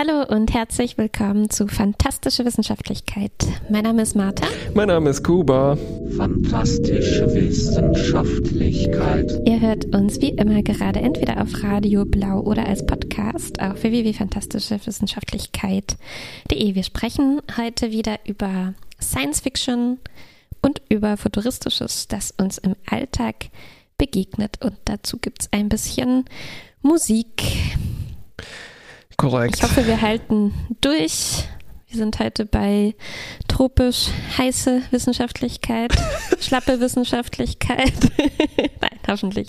Hallo und herzlich willkommen zu Fantastische Wissenschaftlichkeit. Mein Name ist Martha. Mein Name ist Kuba. Fantastische Wissenschaftlichkeit. Ihr hört uns wie immer gerade entweder auf Radio Blau oder als Podcast auf www.fantastischewissenschaftlichkeit.de. Wir sprechen heute wieder über Science Fiction und über Futuristisches, das uns im Alltag begegnet. Und dazu gibt es ein bisschen Musik. Korrekt. Ich hoffe, wir halten durch. Wir sind heute bei tropisch heiße Wissenschaftlichkeit, schlappe Wissenschaftlichkeit. Nein, hoffentlich.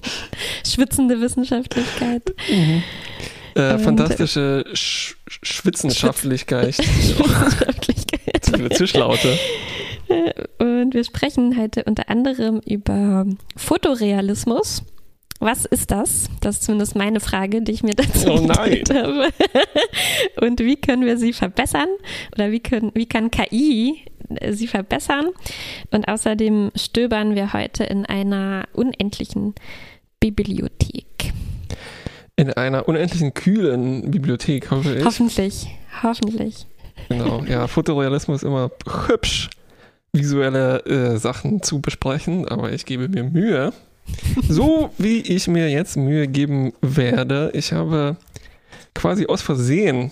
Schwitzende Wissenschaftlichkeit. Mhm. Äh, Und- fantastische Sch Schwitzenschaftlichkeit. Viele Zischlaute. Und wir sprechen heute unter anderem über Fotorealismus. Was ist das? Das ist zumindest meine Frage, die ich mir dazu Oh nein. gestellt habe. Und wie können wir sie verbessern? Oder wie, können, wie kann KI sie verbessern? Und außerdem stöbern wir heute in einer unendlichen Bibliothek. In einer unendlichen kühlen Bibliothek, hoffe ich. Hoffentlich, hoffentlich. Genau. Ja, Fotorealismus ist immer hübsch, visuelle äh, Sachen zu besprechen, aber ich gebe mir Mühe. So wie ich mir jetzt Mühe geben werde. Ich habe quasi aus Versehen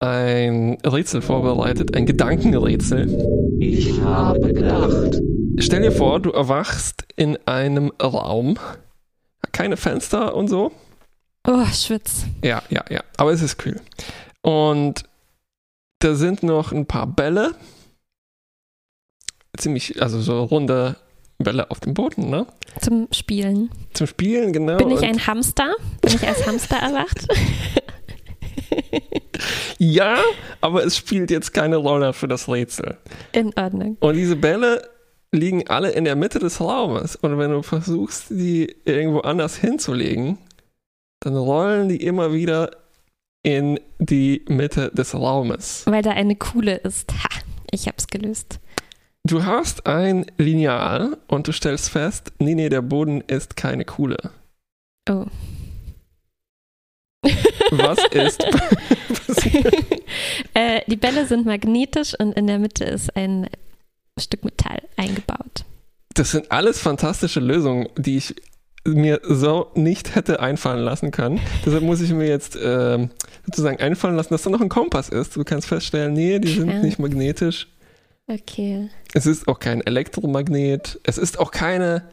ein Rätsel vorbereitet, ein Gedankenrätsel. Ich habe gedacht. Stell dir vor, du erwachst in einem Raum, keine Fenster und so. Oh, Schwitz. Ja, ja, ja, aber es ist kühl. Und da sind noch ein paar Bälle. Ziemlich, also so runde Bälle auf dem Boden, ne? Zum Spielen. Zum Spielen, genau. Bin ich ein Hamster? Bin ich als Hamster erwacht? Ja, aber es spielt jetzt keine Rolle für das Rätsel. In Ordnung. Und diese Bälle liegen alle in der Mitte des Raumes. Und wenn du versuchst, die irgendwo anders hinzulegen, dann rollen die immer wieder in die Mitte des Raumes. Weil da eine Kuhle ist. Ha, ich hab's gelöst. Du hast ein Lineal und du stellst fest, nee, nee, der Boden ist keine Kuhle. Oh. Was ist äh, die Bälle sind magnetisch und in der Mitte ist ein Stück Metall eingebaut. Das sind alles fantastische Lösungen, die ich mir so nicht hätte einfallen lassen können. Deshalb muss ich mir jetzt ähm, sozusagen einfallen lassen, dass da noch ein Kompass ist. Du kannst feststellen, nee, die sind Ja. nicht magnetisch. Okay. Es ist auch kein Elektromagnet. Es ist auch keine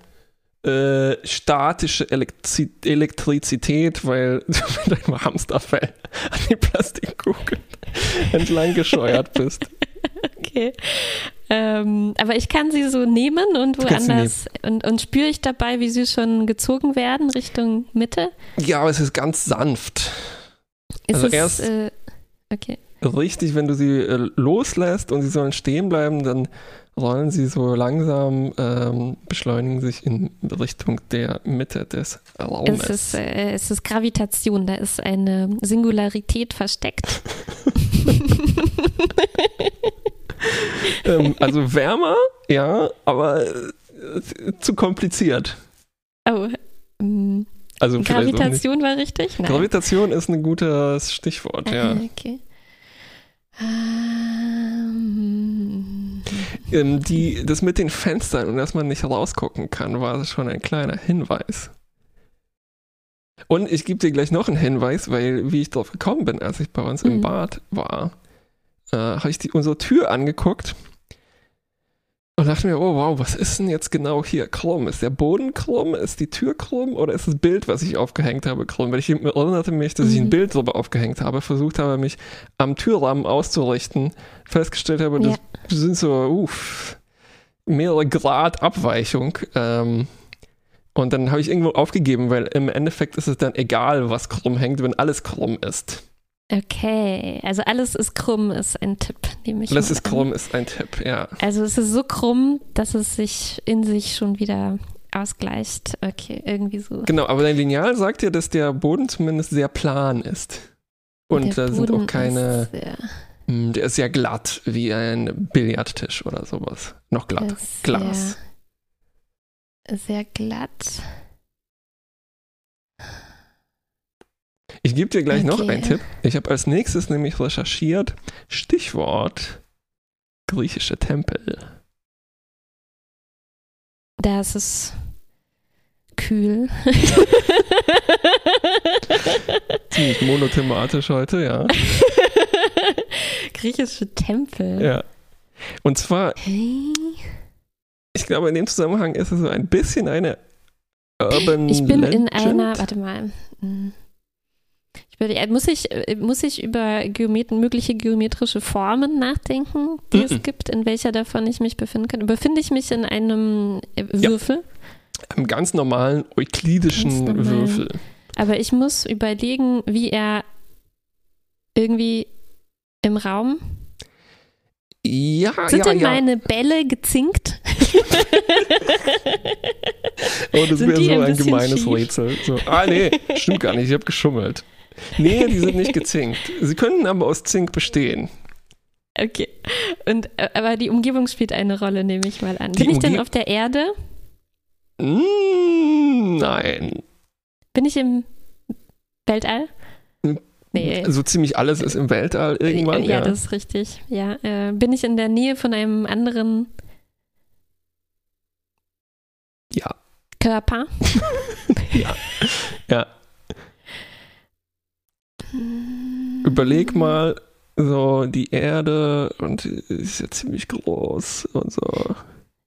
äh, statische Elektri Elektrizität, weil du mit deinem Hamsterfell an die Plastikkugel entlang gescheuert bist. Okay. Ähm, aber ich kann sie so nehmen und woanders und, und spüre ich dabei, wie sie schon gezogen werden Richtung Mitte. Ja, aber es ist ganz sanft. Ist Also es erst- äh, okay. Richtig, wenn du sie äh, loslässt und sie sollen stehen bleiben, dann rollen sie so langsam, ähm, beschleunigen sich in Richtung der Mitte des Raumes. Es ist, äh, es ist Gravitation, da ist eine Singularität versteckt. ähm, also wärmer, ja, aber äh, zu kompliziert. Oh, ähm, Also. Gravitation war richtig? Nein. Gravitation ist ein gutes Stichwort, ja. Ah, Okay. Ähm, Ähm, die, das mit den Fenstern und dass man nicht rausgucken kann, war schon ein kleiner Hinweis. Und ich gebe dir gleich noch einen Hinweis, weil wie ich drauf gekommen bin, als ich bei uns im Mhm. Bad war, äh, habe ich die, unsere Tür angeguckt und dachte mir, oh wow, was ist denn jetzt genau hier krumm? Ist der Boden krumm? Ist die Tür krumm? Oder ist das Bild, was ich aufgehängt habe, krumm? Weil ich erinnerte mich, dass ich ein Mhm. Bild drüber aufgehängt habe, versucht habe, mich am Türrahmen auszurichten, festgestellt habe, das Ja. sind so, uff, mehrere Grad Abweichung. Ähm, und dann habe ich irgendwo aufgegeben, weil im Endeffekt ist es dann egal, was krumm hängt, wenn alles krumm ist. Okay, also alles ist krumm, ist ein Tipp, nehme ich Alles ist an. krumm, ist ein Tipp, ja. Also es ist so krumm, dass es sich in sich schon wieder ausgleicht. Okay, irgendwie so. Genau, aber dein Lineal sagt ja, dass der Boden zumindest sehr plan ist. Und Der da sind auch keine, ist mh, der ist sehr glatt, wie ein Billardtisch oder sowas. Noch glatt. Glas. Sehr glatt. Ich gebe dir gleich noch Okay. einen Tipp. Ich habe als nächstes nämlich recherchiert, Stichwort griechische Tempel. Das ist kühl. Ziemlich monothematisch heute, ja. Griechische Tempel. ja. Und zwar, Hey. ich glaube, in dem Zusammenhang ist es so ein bisschen eine Urban Ich bin in Legend. einer, warte mal. Muss, ich, äh, muss ich über Geomet mögliche geometrische Formen nachdenken, die Mhm. es gibt, in welcher davon ich mich befinden kann? Befinde ich mich in einem äh, Ja. Würfel? Einem ganz normalen euklidischen Ganz normalen. Würfel. Aber ich muss überlegen, wie er irgendwie im Raum. Ja, Sind ja, denn ja. meine Bälle gezinkt? Oh, das wäre so ein gemeines schief? Rätsel. So. Ah, nee, stimmt gar nicht. Ich habe geschummelt. Nee, die sind nicht gezinkt. Sie können aber aus Zink bestehen. Okay. Und, äh, aber die Umgebung spielt eine Rolle, nehme ich mal an. Die Bin ich denn auf der Erde? Mm, nein. Bin ich im Weltall? Hm, Nee. So ziemlich alles ist im Weltall irgendwann. ja, Ja, das ist richtig. Ja, äh, bin ich in der Nähe von einem anderen ja. Körper? ja. Überleg mal, so die Erde und ist ja ziemlich groß und so.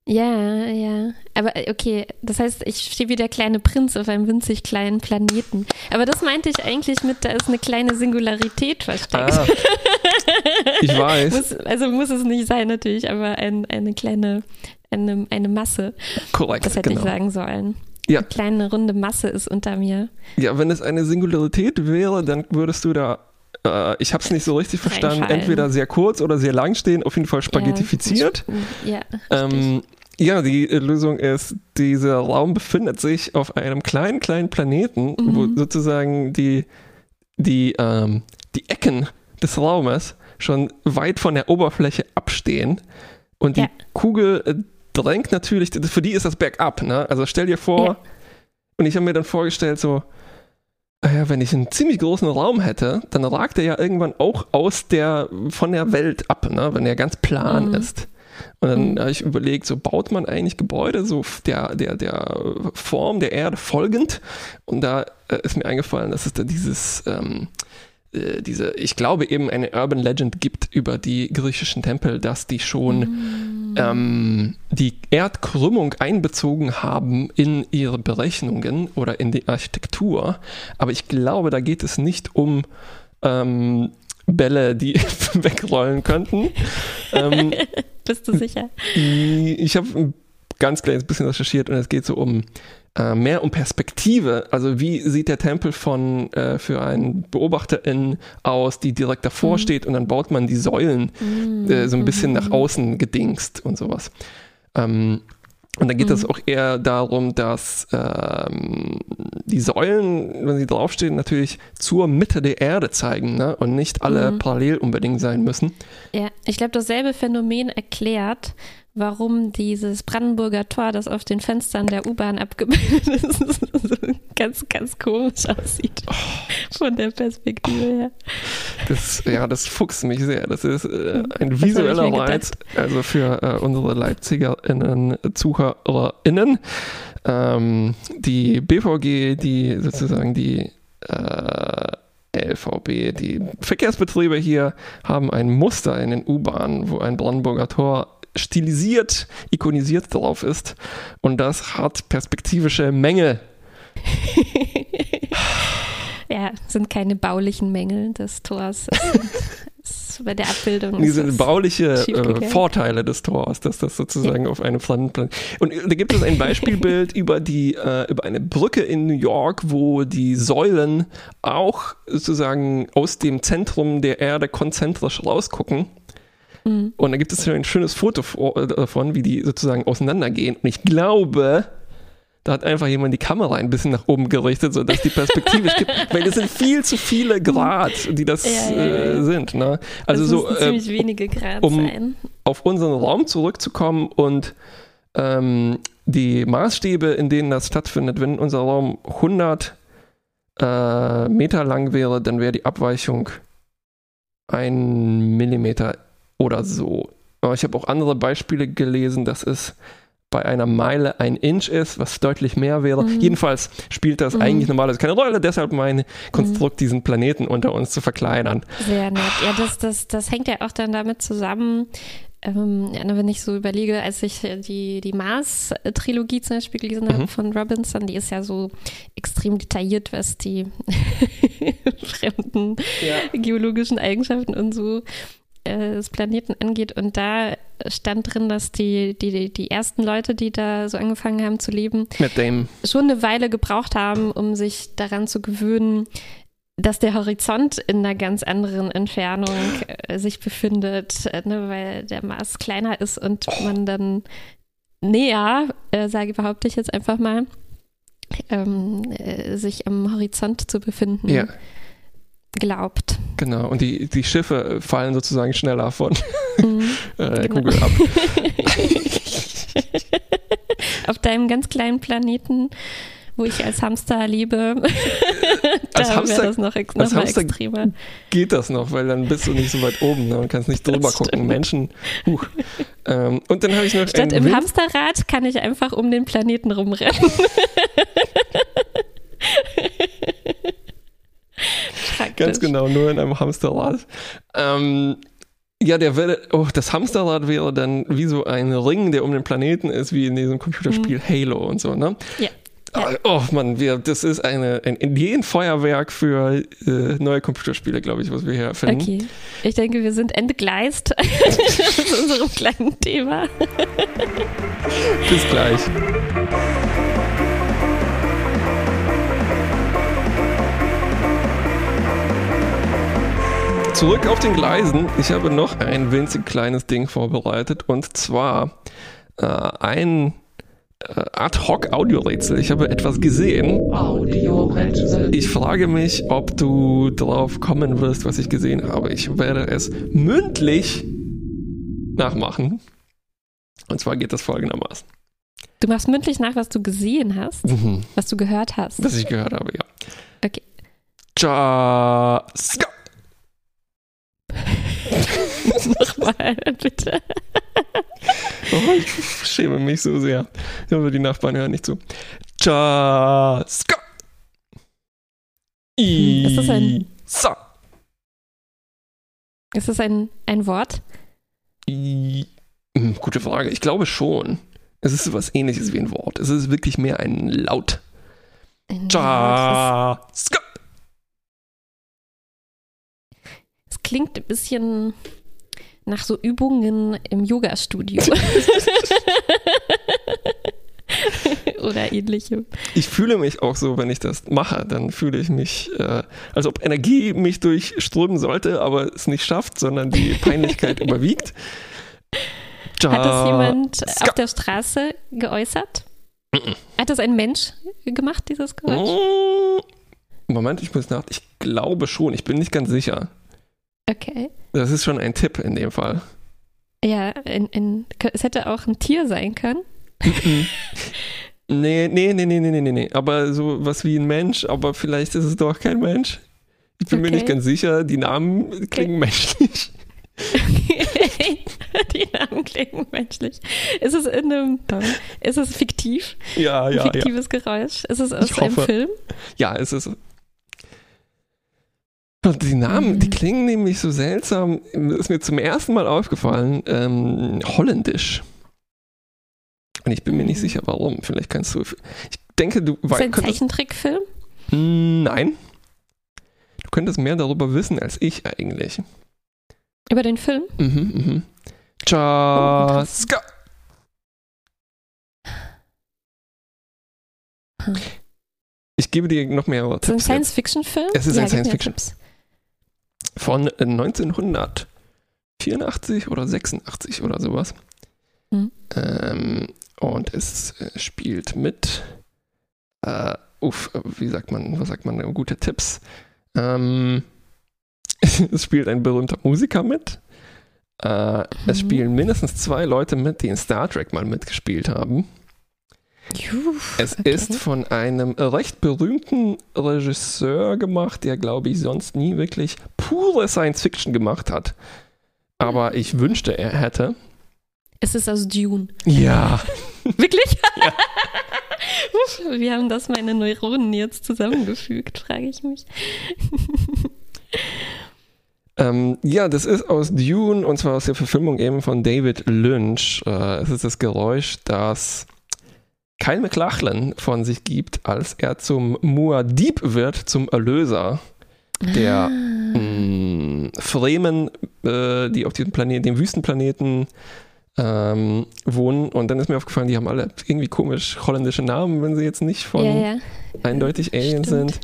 Ja, ja. Aber äh, okay, das heißt, ich stehe wie der kleine Prinz auf einem winzig kleinen Planeten. Aber das meinte ich eigentlich mit, da ist eine kleine Singularität versteckt. Ah, ich weiß. muss, also muss es nicht sein natürlich, aber ein, eine kleine, eine, eine Masse. Korrekt, Das hätte genau. ich sagen sollen. Ja. Eine kleine runde Masse ist unter mir. Ja, wenn es eine Singularität wäre, dann würdest du da, äh, ich habe es nicht so richtig verstanden, Reinfallen. entweder sehr kurz oder sehr lang stehen, auf jeden Fall spaghettifiziert. Ja, Ähm, ja, die äh, Lösung ist, dieser Raum befindet sich auf einem kleinen, kleinen Planeten, wo Mhm. sozusagen die, die, ähm, die Ecken des Raumes schon weit von der Oberfläche abstehen und die Ja. Kugel äh, drängt natürlich, für die ist das Bergab, ne? Also stell dir vor, Ja. und ich habe mir dann vorgestellt, so, ah ja, wenn ich einen ziemlich großen Raum hätte, dann ragt er ja irgendwann auch aus der, von der Welt ab, ne? wenn er ganz plan Mhm. ist. Und dann Mhm. habe ich überlegt, so baut man eigentlich Gebäude so der, der, der Form der Erde folgend. Und da äh, ist mir eingefallen, dass es da dieses, ähm, äh, diese, ich glaube eben eine Urban Legend gibt über die griechischen Tempel, dass die schon Mhm. ähm, die Erdkrümmung einbezogen haben in ihre Berechnungen oder in die Architektur. Aber ich glaube, da geht es nicht um ähm, Bälle, die wegrollen könnten. ähm, Bist du sicher? ich habe ein ganz kleines bisschen recherchiert und es geht so um äh, mehr um Perspektive. Also wie sieht der Tempel von äh, für einen Beobachterin aus, die direkt davor Mhm. steht und dann baut man die Säulen äh, so ein bisschen nach außen gedingst und sowas. Ähm, und dann geht es Mhm. auch eher darum, dass ähm, die Säulen, wenn sie draufstehen, natürlich zur Mitte der Erde zeigen ne? und nicht alle Mhm. parallel unbedingt sein müssen. Ja, ich glaube, dasselbe Phänomen erklärt, warum dieses Brandenburger Tor, das auf den Fenstern der U-Bahn abgebildet ist, so ganz, ganz komisch aussieht. Von der Perspektive her. Das, ja, das fuchst mich sehr. Das ist äh, ein visueller Reiz, also für äh, unsere LeipzigerInnen, ZuhörerInnen. Ähm, die BVG, die sozusagen die äh, LVB, die Verkehrsbetriebe hier haben ein Muster in den U-Bahnen, wo ein Brandenburger Tor stilisiert, ikonisiert drauf ist. Und das hat perspektivische Mängel. ja, sind keine baulichen Mängel des Tors. Bei der Abbildung. Diese es- bauliche äh. Vorteile des Tors, dass das sozusagen auf einem fremden Planet. Und äh, da gibt es ein Beispielbild über die äh, über eine Brücke in New York, wo die Säulen auch sozusagen aus dem Zentrum der Erde konzentrisch rausgucken. Mhm. Und da gibt es ein schönes Foto äh, davon, wie die sozusagen auseinandergehen. Und ich glaube, da hat einfach jemand die Kamera ein bisschen nach oben gerichtet, sodass die Perspektive gibt. Weil es sind viel zu viele Grad, die das Ja, ja, ja. Äh, sind. Ne? Also so äh, ziemlich wenige Grad um- sein. auf unseren Raum zurückzukommen und ähm, die Maßstäbe, in denen das stattfindet, wenn unser Raum 100 äh, Meter lang wäre, dann wäre die Abweichung ein Millimeter oder so. Aber ich habe auch andere Beispiele gelesen, dass es bei einer Meile ein Inch ist, was deutlich mehr wäre. Mhm. Jedenfalls spielt das Mhm. eigentlich normalerweise keine Rolle, deshalb mein Konstrukt, diesen Planeten unter uns zu verkleinern. Sehr nett. Ja, das, das, das hängt ja auch dann damit zusammen, ähm, ja, wenn ich so überlege, als ich die, die Mars-Trilogie zum Beispiel gelesen habe Mhm. von Robinson, die ist ja so extrem detailliert, was die fremden geologischen Eigenschaften und so äh, des Planeten angeht. Und da stand drin, dass die, die, die ersten Leute, die da so angefangen haben zu leben, Mit dem, schon eine Weile gebraucht haben, um sich daran zu gewöhnen, dass der Horizont in einer ganz anderen Entfernung äh, sich befindet, äh, ne, weil der Mars kleiner ist und man dann näher, äh, sage behaupte ich jetzt einfach mal, ähm, äh, sich am Horizont zu befinden ja, glaubt. genau. Und die, die Schiffe fallen sozusagen schneller von Mhm. äh, der Genau. Kugel ab. Auf deinem ganz kleinen Planeten, wo ich als Hamster lebe, Als da Hamster- wäre das noch, ex als Hamster- extremer. Geht das noch, weil dann bist du nicht so weit oben ne, und kannst nicht drüber Das gucken. stimmt. Menschen. Huch. Ähm, und dann habe ich noch Statt im Wind- Hamsterrad kann ich einfach um den Planeten rumrennen. Praktisch. Ganz genau, nur in einem Hamsterrad. Ähm, ja, der wäre, oh, das Hamsterrad wäre dann wie so ein Ring, der um den Planeten ist, wie in diesem Computerspiel Halo und so, ne? Mhm. Ja. Ah, Oh Mann, wir, das ist eine, ein Ideenfeuerwerk für äh, neue Computerspiele, glaube ich, was wir hier erfinden. Okay. Ich denke, wir sind entgleist zu unserem kleinen Thema. Bis gleich. Zurück auf den Gleisen. Ich habe noch ein winzig kleines Ding vorbereitet und zwar äh, ein äh, Ad-Hoc-Audiorätsel. Ich habe etwas gesehen. Audiorätsel. Ich frage mich, ob du drauf kommen wirst, was ich gesehen habe. Ich werde es mündlich nachmachen. Und zwar geht das folgendermaßen. Du machst mündlich nach, was du gesehen hast, Mhm. was du gehört hast. Was ich gehört habe, ja. Okay. Ska. Nochmal, bitte. Oh, ich schäme mich so sehr. Aber die Nachbarn hören nicht zu. Tja, ska. Hm, ist das ein- Sa. Ist das ein, ein Wort? I, Hm, gute Frage. Ich glaube schon. Es ist sowas ähnliches wie ein Wort. Es ist wirklich mehr ein Laut. Ein Wort. Tja, ska. Es klingt ein bisschen nach so Übungen im Yoga-Studio. Oder ähnlichem. Ich fühle mich auch so, wenn ich das mache. Dann fühle ich mich, äh, als ob Energie mich durchströmen sollte, aber es nicht schafft, sondern die Peinlichkeit überwiegt. Tja, Hat das jemand ska. auf der Straße geäußert? Hat das ein Mensch gemacht, dieses Geräusch? Mm, Moment, ich muss nach. Ich glaube schon, ich bin nicht ganz sicher. Okay. Das ist schon ein Tipp in dem Fall. Ja, in, in, es hätte auch ein Tier sein können. Nee, nee, nee, nee, nee, nee, nee, nee. Aber so was wie ein Mensch, aber vielleicht ist es doch kein Mensch. Ich bin mir Okay. nicht ganz sicher. Die Namen klingen menschlich. Die Namen klingen menschlich. Ist es in einem, ist es fiktiv? Ja, Ein ja, ja. fiktives Geräusch? Ist es aus Ich einem hoffe. Film? Ja, es ist. Und die Namen, die Mhm. klingen nämlich so seltsam. Das ist mir zum ersten Mal aufgefallen. Ähm, holländisch. Und ich bin mir nicht Mhm. sicher, warum. Vielleicht kannst du. Ich denke, du Ist es ein. Zeichentrickfilm? Mm, Nein. Du könntest mehr darüber wissen als ich eigentlich. Über den Film? Mhm, mhm. Oh, Chaska. Hm. Ich gebe dir noch mehrere Ist es ein Tipps. Science-Fiction-Film? Es ist ein gib mir Science-Fiction. Von 1984 oder 86 oder sowas. Hm. Ähm, und es äh, spielt mit, äh, uff, wie sagt man, was sagt man, gute Tipps. Ähm, es spielt ein berühmter Musiker mit. Äh, Es Mhm. spielen mindestens zwei Leute mit, die in Star Trek mal mitgespielt haben. Es okay. ist von einem recht berühmten Regisseur gemacht, der, glaube ich, sonst nie wirklich pure Science Fiction gemacht hat. Aber ich wünschte, er hätte. Es ist aus Dune. Ja. Wirklich? Uff, Wie haben das meine Neuronen jetzt zusammengefügt, frage ich mich. Ähm, ja, das ist aus Dune und zwar aus der Verfilmung eben von David Lynch. Äh, es ist das Geräusch, das Kyle MacLachlan von sich gibt, als er zum Muad'Dib wird, zum Erlöser der mh, Fremen, äh, die auf diesem Planeten, dem Wüstenplaneten ähm, wohnen. Und dann ist mir aufgefallen, die haben alle irgendwie komisch holländische Namen, wenn sie jetzt nicht von ja, ja. eindeutig Aliens Stimmt. sind.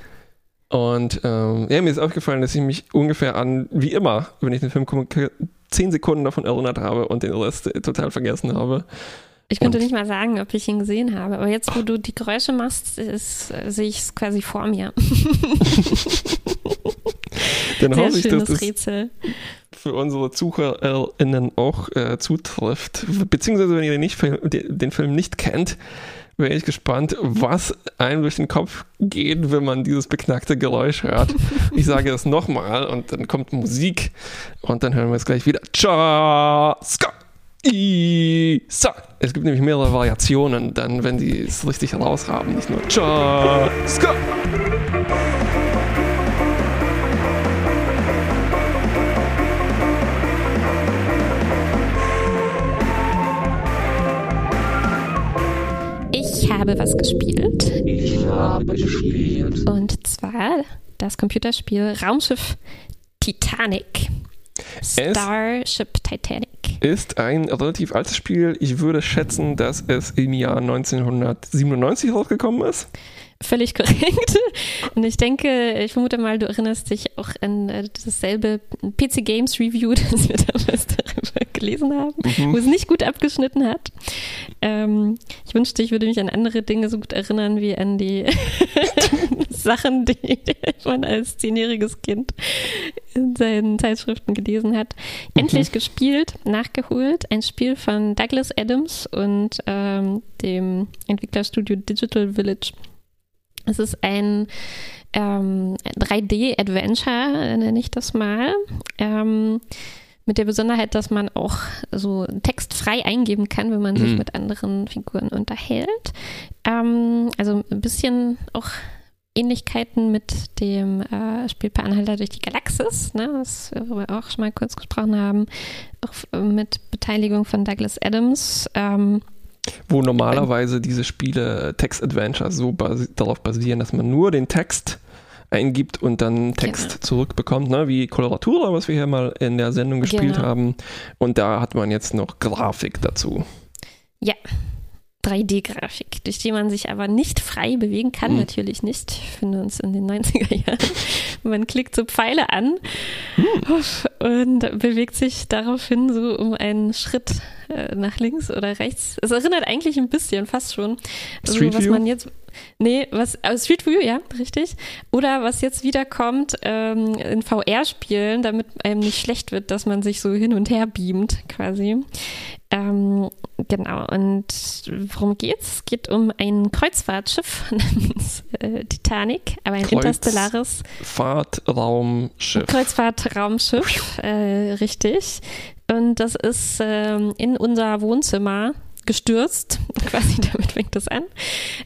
Und ähm, ja, mir ist aufgefallen, dass ich mich ungefähr an, wie immer, wenn ich den Film gucke, zehn Sekunden davon erinnert habe und den Rest total vergessen habe. Ich könnte Und- nicht mal sagen, ob ich ihn gesehen habe, aber jetzt, wo du die Geräusche machst, ist, sehe ich es quasi vor mir. Dann Sehr hoffe ich, dass das Rätsel. für unsere ZuhörerInnen auch äh, zutrifft. Beziehungsweise, wenn ihr den, nicht, Film- den Film nicht kennt, wäre ich gespannt, was einem durch den Kopf geht, wenn man dieses beknackte Geräusch hört. Ich sage es nochmal und dann kommt Musik und dann hören wir es gleich wieder. Cha, ska, i, sa. Es gibt nämlich mehrere Variationen, dann, wenn die es richtig raushaben. Nicht nur cha, ska. Ich habe was gespielt Ich habe gespielt. und zwar das Computerspiel Raumschiff Titanic. Starship Titanic. Ist ein relativ altes Spiel. Ich würde schätzen, dass es im Jahr 1997 rausgekommen ist. Völlig korrekt. Und ich denke, ich vermute mal, du erinnerst dich auch an äh, dasselbe PC Games Review, das wir damals darüber gelesen haben, wo es nicht gut abgeschnitten hat. Ähm, ich wünschte, ich würde mich an andere Dinge so gut erinnern wie an die Sachen, die man als zehnjähriges Kind in seinen Zeitschriften gelesen hat. Endlich gespielt, nachgeholt. Ein Spiel von Douglas Adams und ähm, dem Entwicklerstudio Digital Village. Es ist ein ähm, 3D-Adventure, nenne ich das mal. Ähm, mit der Besonderheit, dass man auch so Text frei eingeben kann, wenn man sich Mhm. mit anderen Figuren unterhält. Ähm, also ein bisschen auch Ähnlichkeiten mit dem äh, Spiel Per Anhalter durch die Galaxis, ne, das wir auch schon mal kurz gesprochen haben, auch äh, mit Beteiligung von Douglas Adams. Ähm, Wo normalerweise diese Spiele Text-Adventure so basi darauf basieren, dass man nur den Text eingibt und dann Text Genau. zurückbekommt, ne? wie Coloratura, was wir hier mal in der Sendung gespielt Genau. haben. Und da hat man jetzt noch Grafik dazu. 3D-Grafik, durch die man sich aber nicht frei bewegen kann, Mhm. natürlich nicht. Ich finde uns in den 90er Jahren. Man klickt so Pfeile an und bewegt sich daraufhin so um einen Schritt äh, nach links oder rechts. Es erinnert eigentlich ein bisschen, fast schon. Street was View? man jetzt. Nee, was, äh, Street View, ja, richtig. Oder was jetzt wieder kommt ähm, in VR-Spielen, damit einem nicht schlecht wird, dass man sich so hin und her beamt, quasi. Ähm, genau, und worum geht's? Es geht um ein Kreuzfahrtschiff namens äh, Titanic, aber ein Kreuz- interstellares Fahrtraumschiff. Kreuzfahrtraumschiff, äh, richtig. Und das ist ähm, in unser Wohnzimmer gestürzt. Quasi damit fängt das an.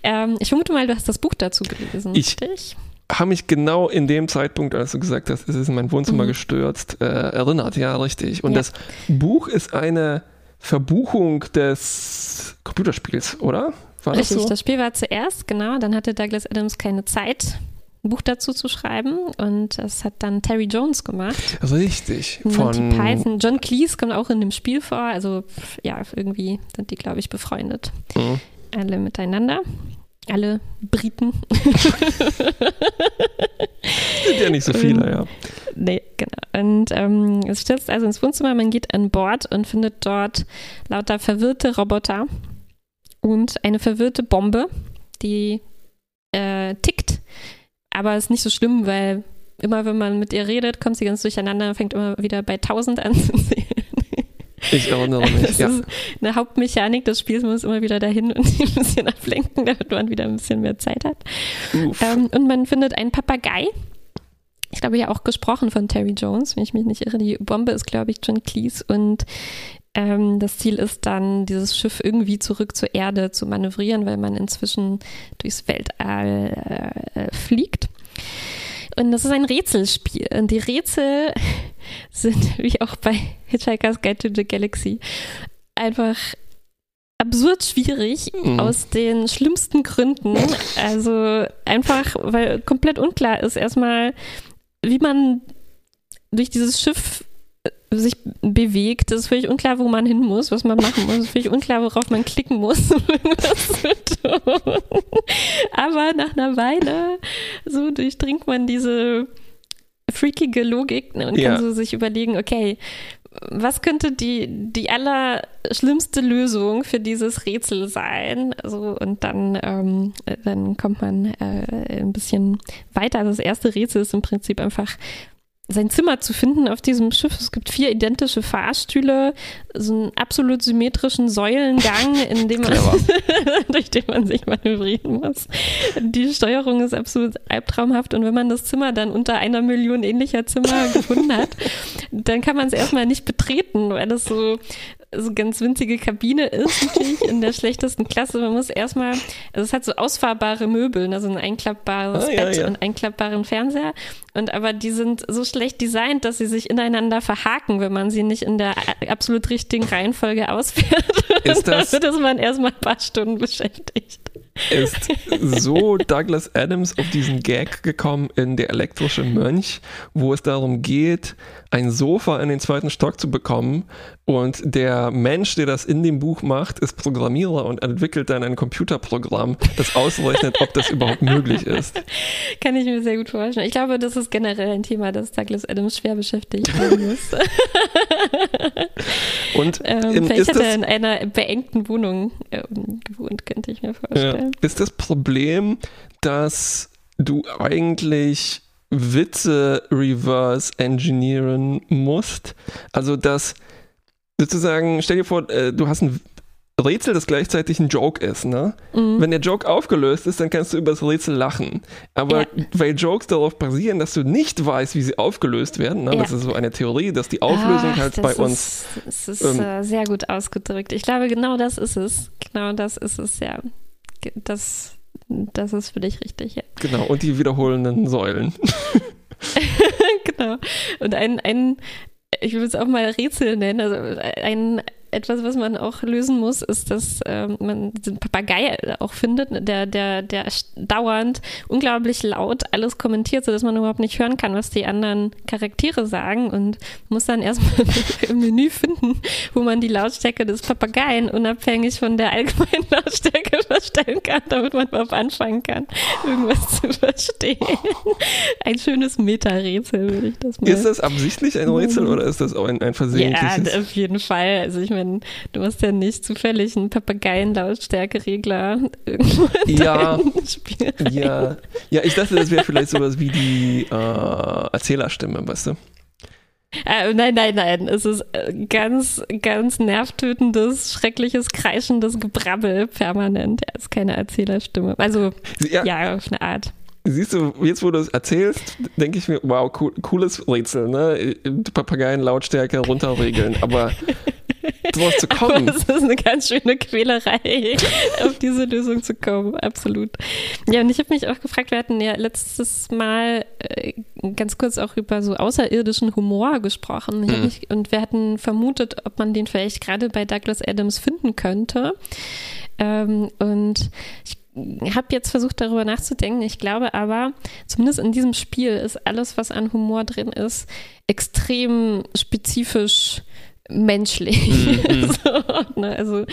Ähm, ich vermute mal, du hast das Buch dazu gelesen, Ich- richtig? Habe mich genau in dem Zeitpunkt, als du gesagt hast, es ist in mein Wohnzimmer Mhm. gestürzt, äh, erinnert. Ja, richtig. Und Ja. das Buch ist eine Verbuchung des Computerspiels, oder? War das Richtig, so? das Spiel war zuerst, genau. Dann hatte Douglas Adams keine Zeit, ein Buch dazu zu schreiben. Und das hat dann Terry Jones gemacht. Richtig. Monty Von Python. John Cleese kommt auch in dem Spiel vor. Also, ja, irgendwie sind die, glaube ich, befreundet. Mhm. Alle miteinander. Alle Briten. sind ja nicht so viele, ja. Nee, genau. Und ähm, es stürzt also ins Wohnzimmer, man geht an Bord und findet dort lauter verwirrte Roboter und eine verwirrte Bombe, die äh, tickt. Aber ist nicht so schlimm, weil immer wenn man mit ihr redet, kommt sie ganz durcheinander und fängt immer wieder bei 1000 an zu zählen. Ich erinnere mich, Das ja. ist eine Hauptmechanik des Spiels, man muss immer wieder dahin und sich ein bisschen ablenken, damit man wieder ein bisschen mehr Zeit hat. Ähm, und man findet einen Papagei. Ich glaube ja auch gesprochen von Terry Jones, wenn ich mich nicht irre. Die Bombe ist, glaube ich, John Cleese. Und ähm, das Ziel ist dann, dieses Schiff irgendwie zurück zur Erde zu manövrieren, weil man inzwischen durchs Weltall äh, äh, fliegt. Und das ist ein Rätselspiel. Und die Rätsel sind, wie auch bei Hitchhiker's Guide to the Galaxy, einfach absurd schwierig Mhm. aus den schlimmsten Gründen. Also einfach, weil komplett unklar ist erstmal, wie man durch dieses Schiff äh, sich bewegt. Es ist völlig unklar, wo man hin muss, was man machen muss. Es ist völlig unklar, worauf man klicken muss, um irgendwas zu tun. Aber nach einer Weile so durchdringt man diese freakige Logik ne, und Ja. kann so sich überlegen, okay, was könnte die, die allerschlimmste Lösung für dieses Rätsel sein? Also, und dann, ähm, äh, dann kommt man äh, ein bisschen weiter. Also das erste Rätsel ist im Prinzip einfach sein Zimmer zu finden auf diesem Schiff. Es gibt vier identische Fahrstühle, so einen absolut symmetrischen Säulengang, in dem man, durch den man sich manövrieren muss. Die Steuerung ist absolut albtraumhaft und wenn man das Zimmer dann unter einer Million ähnlicher Zimmer gefunden hat, dann kann man es erstmal nicht betreten, weil das so so ganz winzige Kabine ist, natürlich in der schlechtesten Klasse. Man muss erstmal, also es hat so ausfahrbare Möbel, also ein einklappbares Ah, ja, Bett ja. und einklappbaren Fernseher. Und aber die sind so schlecht designt, dass sie sich ineinander verhaken, wenn man sie nicht in der absolut richtigen Reihenfolge ausfährt. Ist das- Damit ist man erstmal ein paar Stunden beschäftigt. ist so Douglas Adams auf diesen Gag gekommen in Der elektrische Mönch, wo es darum geht, ein Sofa in den zweiten Stock zu bekommen und der Mensch, der das in dem Buch macht, ist Programmierer und entwickelt dann ein Computerprogramm, das ausrechnet, ob das überhaupt möglich ist. Kann ich mir sehr gut vorstellen. Ich glaube, das ist generell ein Thema, das Douglas Adams schwer beschäftigt haben muss. Und ähm, vielleicht ist hat er in einer beengten Wohnung ähm, gewohnt, könnte ich mir ja, vorstellen. ist das Problem, dass du eigentlich Witze reverse engineeren musst? Also, dass sozusagen, stell dir vor, äh, du hast ein Rätsel, das gleichzeitig ein Joke ist, ne? Mhm. Wenn der Joke aufgelöst ist, dann kannst du über das Rätsel lachen. Aber Ja. weil Jokes darauf basieren, dass du nicht weißt, wie sie aufgelöst werden, ne? Ja. das ist so eine Theorie, dass die Auflösung Ach, halt bei ist, uns. Das ist ähm, äh, sehr gut ausgedrückt. Ich glaube, genau das ist es. Genau das ist es, ja. Das, das ist für dich richtig, ja. Genau, und die wiederholenden Säulen. genau. Und ein, ein ich würde es auch mal Rätsel nennen, also ein etwas, was man auch lösen muss, ist, dass ähm, man den Papagei auch findet, der, der, der dauernd unglaublich laut alles kommentiert, sodass man überhaupt nicht hören kann, was die anderen Charaktere sagen und muss dann erstmal im Menü finden, wo man die Lautstärke des Papageien unabhängig von der allgemeinen Lautstärke verstellen kann, damit man überhaupt anfangen kann, irgendwas zu verstehen. Ein schönes Meta-Rätsel, würde ich das mal Ist das absichtlich ein Rätsel oder ist das auch ein, ein ja, versehentliches? auf jeden Fall. Also ich meine, du musst ja nicht zufällig einen Papageien-Lautstärke-Regler irgendwo in Ja. Spiel rein. Ja, ja, ich dachte, das wäre vielleicht sowas wie die äh, Erzählerstimme, weißt du? Äh, nein, nein, nein. Es ist äh, ganz, ganz nervtötendes, schreckliches, kreischendes Gebrabbel permanent. Ja, ist keine Erzählerstimme. Also, Ja, ja, auf eine Art. siehst du, jetzt wo du es erzählst, denke ich mir, wow, cool, cooles Rätsel, ne? Papageien Lautstärke runterregeln, aber drauf zu kommen. es ist eine ganz schöne Quälerei, auf diese Lösung zu kommen. Absolut. Ja, und ich habe mich auch gefragt, wir hatten ja letztes Mal äh, ganz kurz auch über so außerirdischen Humor gesprochen. Mhm. mich, und wir hatten vermutet, ob man den vielleicht gerade bei Douglas Adams finden könnte. Ähm, und ich habe jetzt versucht, darüber nachzudenken. Ich glaube aber, zumindest in diesem Spiel ist alles, was an Humor drin ist, extrem spezifisch menschlich. Mhm. so, ne? Also,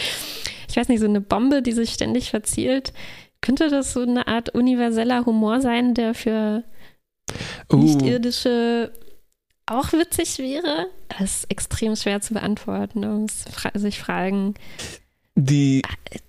ich weiß nicht, so eine Bombe, die sich ständig verzählt, könnte das so eine Art universeller Humor sein, der für Uh, Nichtirdische auch witzig wäre? Das ist extrem schwer zu beantworten. Man muss fra sich fragen, Die,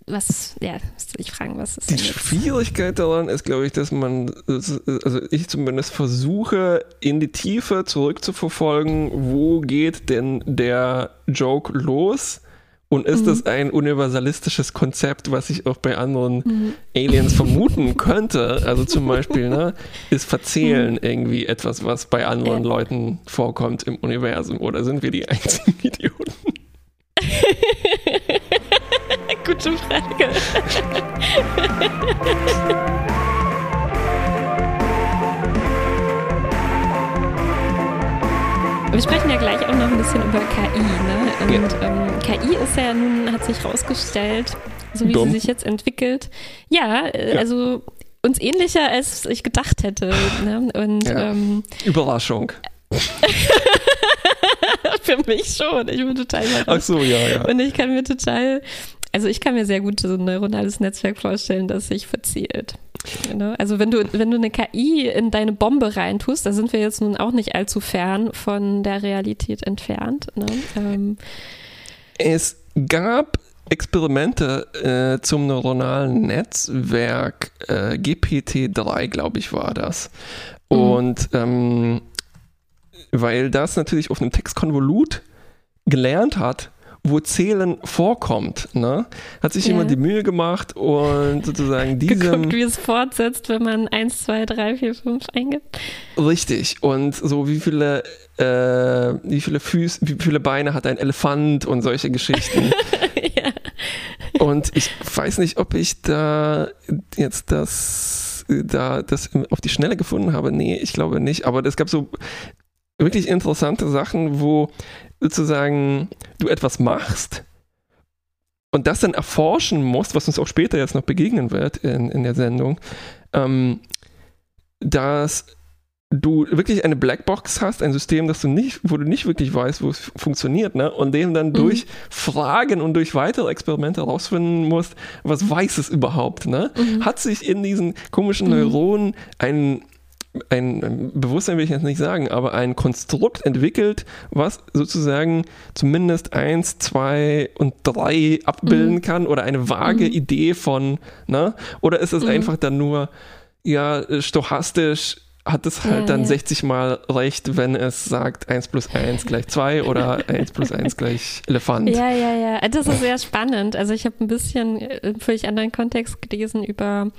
Was, ja, musste ich fragen, was ist die? Schwierigkeit daran ist, glaube ich, dass man, also ich zumindest versuche, in die Tiefe zurückzuverfolgen, wo geht denn der Joke los? Und ist Mhm. das ein universalistisches Konzept, was ich auch bei anderen Aliens vermuten könnte? Also zum Beispiel, ne, ist Verzählen irgendwie etwas, was bei anderen Ja. Leuten vorkommt im Universum? Oder sind wir die einzigen Idioten? Gute Frage. Wir sprechen ja gleich auch noch ein bisschen über KI, ne? Und ähm, KI ist ja nun, hat sich rausgestellt, so wie Dumm. sie sich jetzt entwickelt. Ja, äh, Ja. also uns ähnlicher, als ich gedacht hätte. Ne? Und Ja. ähm, Überraschung. für mich schon. Ich bin total Ach überrascht. so, ja, ja. Und ich kann mir total, also ich kann mir sehr gut so ein neuronales Netzwerk vorstellen, das sich verzählt. Ne? Also wenn du, wenn du eine KI in deine Bombe reintust, da sind wir jetzt nun auch nicht allzu fern von der Realität entfernt. Ne? Ähm, Es gab Experimente äh, zum neuronalen Netzwerk, äh, GPT-3, glaube ich, war das. Mhm. Und ähm, weil das natürlich auf einem Textkonvolut gelernt hat, wo Zählen vorkommt, ne, hat sich Ja. jemand die Mühe gemacht und sozusagen diesem geguckt, wie es fortsetzt, wenn man 1, 2, 3, 4, 5 eingibt. Richtig. Und so wie viele, äh, wie viele Füße, wie viele Beine hat ein Elefant und solche Geschichten. ja. Und ich weiß nicht, ob ich da jetzt das, da das auf die Schnelle gefunden habe. Nee, ich glaube nicht. Aber es gab so wirklich interessante Sachen, wo sozusagen du etwas machst und das dann erforschen musst, was uns auch später jetzt noch begegnen wird in, in der Sendung, ähm, dass du wirklich eine Blackbox hast, ein System, das du nicht, wo du nicht wirklich weißt, wo es funktioniert, ne? Und dem dann durch Fragen und durch weitere Experimente herausfinden musst, was weiß es überhaupt, ne? Hat sich in diesen komischen Neuronen ein ein ein Bewusstsein will ich jetzt nicht sagen, aber ein Konstrukt entwickelt, was sozusagen zumindest eins, zwei und drei abbilden kann oder eine vage Idee von, ne? Oder ist es einfach dann nur, ja, stochastisch hat es halt Ja, dann ja. 60 Mal recht, wenn es sagt 1 plus 1 gleich 2 oder 1 plus 1 gleich Elefant. Ja, ja, ja. Das ist sehr spannend. Also ich habe ein bisschen äh, völlig anderen Kontext gelesen über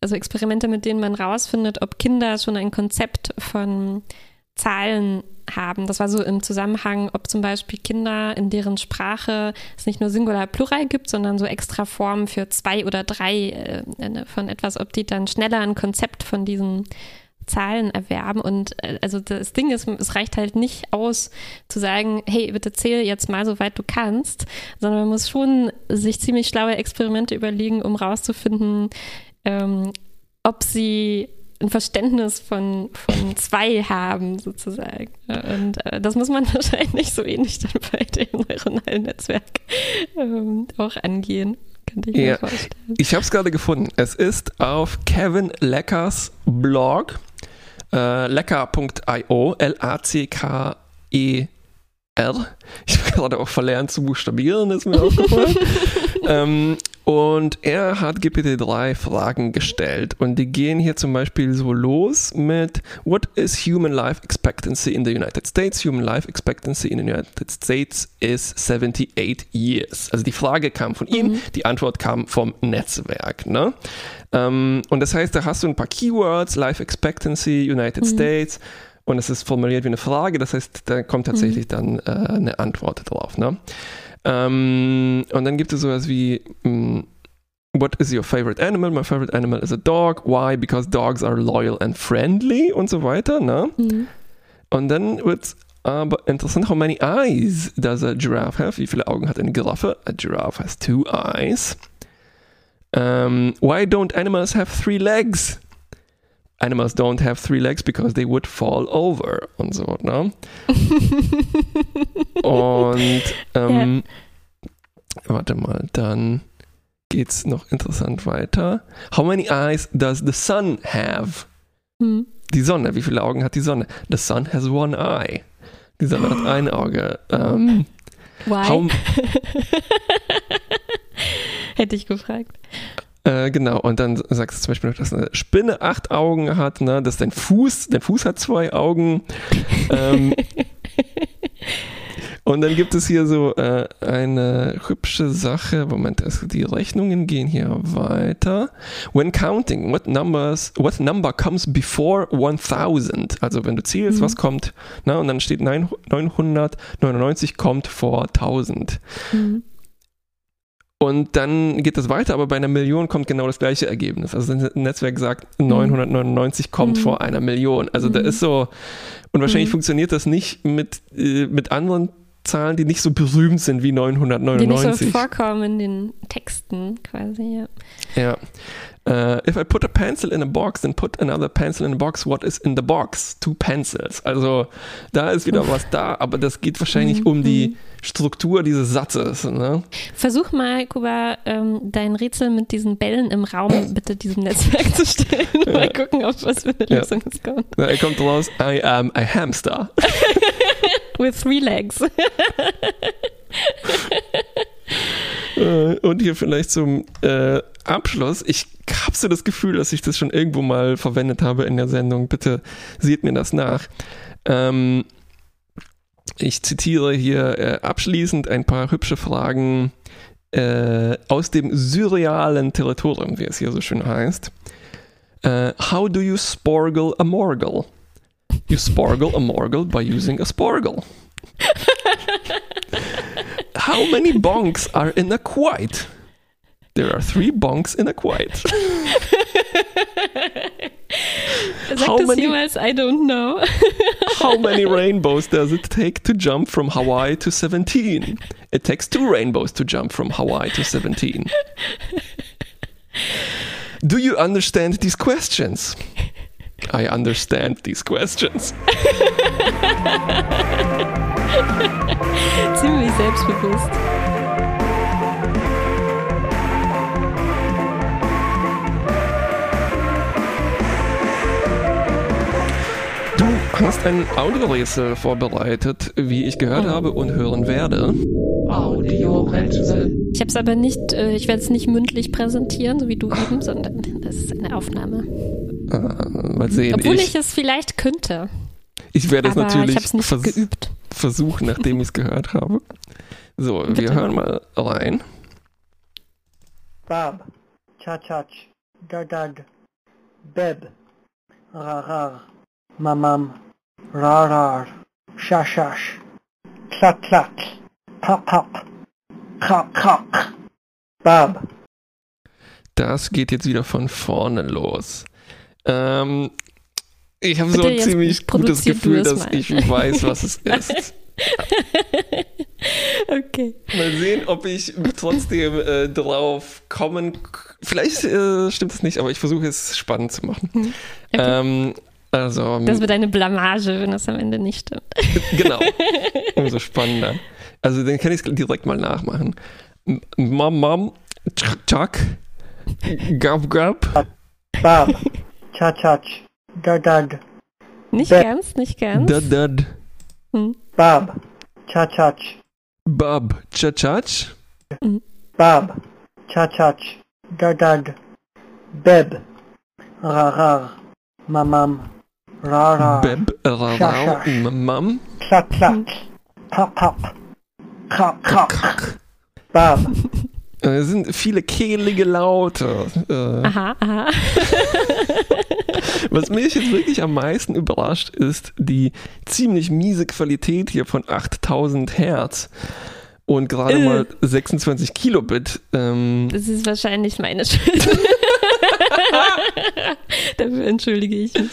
also Experimente, mit denen man rausfindet, ob Kinder schon ein Konzept von Zahlen haben. Das war so im Zusammenhang, ob zum Beispiel Kinder, in deren Sprache es nicht nur Singular Plural gibt, sondern so extra Formen für zwei oder drei äh, von etwas, ob die dann schneller ein Konzept von diesen Zahlen erwerben. Und äh, also das Ding ist, es reicht halt nicht aus zu sagen, hey, bitte zähl jetzt mal so weit du kannst, sondern man muss schon sich ziemlich schlaue Experimente überlegen, um rauszufinden, ähm, ob sie ein Verständnis von, von zwei haben, sozusagen. Und äh, das muss man wahrscheinlich so ähnlich dann bei dem neuronalen Netzwerk ähm, auch angehen, könnte ich Ja. mir vorstellen. Ich habe es gerade gefunden. Es ist auf Kevin Leckers Blog, äh, lecker.io, L-A-C-K-E-R. Ich habe gerade auch verlernt zu buchstabieren, ist mir aufgefallen. ähm, und er hat GPT-3 Fragen gestellt und die gehen hier zum Beispiel so los mit What is human life expectancy in the United States? Human life expectancy in the United States is 78 years. Also die Frage kam von ihm, die Antwort kam vom Netzwerk. Ne? Ähm, und das heißt, da hast du ein paar Keywords, Life Expectancy, United States und es ist formuliert wie eine Frage, das heißt, da kommt tatsächlich dann äh, eine Antwort drauf. Ne? Ähm, und dann gibt es sowas wie mm, What is your favorite animal? My favorite animal is a dog. Why? Because dogs are loyal and friendly und so weiter. Ne? Mhm. Und dann wird es aber interessant, how many eyes does a giraffe have? Wie viele Augen hat eine Giraffe? A giraffe has two eyes. Um, why don't animals have three legs? Animals don't have three legs because they would fall over und so, ne? und ähm, warte mal, dann geht's noch interessant weiter. How many eyes does the sun have? Mhm. Die Sonne, wie viele Augen hat die Sonne? The sun has one eye. Die Sonne hat ein Auge. Ähm, Why? Hätte ich gefragt. Äh, genau, und dann sagst du zum Beispiel noch, dass eine Spinne acht Augen hat, ne? dass dein Fuß, dein Fuß hat zwei Augen. ähm, und dann gibt es hier so äh, eine hübsche Sache. Moment, also die Rechnungen gehen hier weiter. When counting, what numbers, what number comes before 1000? Also wenn du zählst, Mhm. was kommt, na, und dann steht 9 999 kommt vor 1000. Mhm. Und dann geht das weiter, aber bei einer Million kommt genau das gleiche Ergebnis. Also das Netzwerk sagt, 999 kommt Mhm. vor einer Million. Also da Mhm. ist so, und wahrscheinlich Mhm. funktioniert das nicht mit, äh, mit anderen Zahlen, die nicht so berühmt sind wie Die nicht so 999. vorkommen in den Texten quasi, ja. Ja. Uh, if I put a pencil in a box, then put another pencil in a box, what is in the box? Two pencils. Also da ist wieder was da, aber das geht wahrscheinlich Mhm. um die Struktur dieses Satzes. Ne? Versuch mal, Kuba, ähm, dein Rätsel mit diesen Bällen im Raum bitte diesem Netzwerk zu stellen. Mal gucken, ob was für eine Ja. Lösung es kommt. Da kommt raus, I am a hamster. With three legs. Äh, Und hier vielleicht zum äh, Abschluss. Ich habe so das Gefühl, dass ich das schon irgendwo mal verwendet habe in der Sendung. Bitte seht mir das nach. Ähm, ich zitiere hier äh, abschließend ein paar hübsche Fragen äh, aus dem surrealen Territorium, wie es hier so schön heißt. Äh, how do you sporgle a morgle? You sporgle a morgle by using a sporgle. How many bonks are in a quite? There are three bonks in a quite. Sagt How many- jemals I don't know? How many rainbows does it take to jump from Hawaii to 17? It takes two rainbows to jump from Hawaii to 17. Do you understand these questions? I understand these questions. Ziemlich selbstbewusst. Hast ein Audiorätsel vorbereitet, wie ich gehört habe und hören werde. Audiorätsel. Ich habe es aber nicht, äh, ich werde es nicht mündlich präsentieren, so wie du eben, sondern das ist eine Aufnahme. Äh, mal sehen. Obwohl ich, ich, es vielleicht könnte. ich werde es ich natürlich nicht vers geübt. versuchen, nachdem ich es gehört habe. So, wir Bitte. hören mal rein. Bab, Chachach, Gagag, Beb, Rarar, Mamam, Rarar, Shashash, Klat Klat, Pap Pap, Krak Krak, Bab, Das geht jetzt wieder von vorne los. Ähm, ich habe so ein ziemlich gutes Gefühl, dass mal. ich weiß, was es ist. Okay. Mal sehen, ob ich trotzdem äh, drauf kommen. Vielleicht äh, stimmt es nicht, aber ich versuche es spannend zu machen. Hm. Okay. Ähm, also, Das wird eine Blamage, wenn das am Ende nicht stimmt. genau. Umso spannender. Also, dann kann ich es direkt mal nachmachen. M- Mam, Mam, Tschak, Tschak, Gab, Gab, Bab, Chachach, Gagag, Nicht ganz, nicht ganz. Dad, Dad, Hm. Bab, Chachach, Bab, Tschatschatsch, Bab, Chachach, Gagag, Beb, Rarar, Mamam, Beb, Rarau, Schasch. Mam, Klat Klat, Pap Pap, Krak Krak, Bab, Äh, Es sind viele kehlige Laute. Äh, Aha, aha. was mich jetzt wirklich am meisten überrascht, ist die ziemlich miese Qualität hier von 8000 Hertz und gerade Äh. mal 26 Kilobit. Ähm, Das ist wahrscheinlich meine Schuld. Dafür entschuldige ich mich.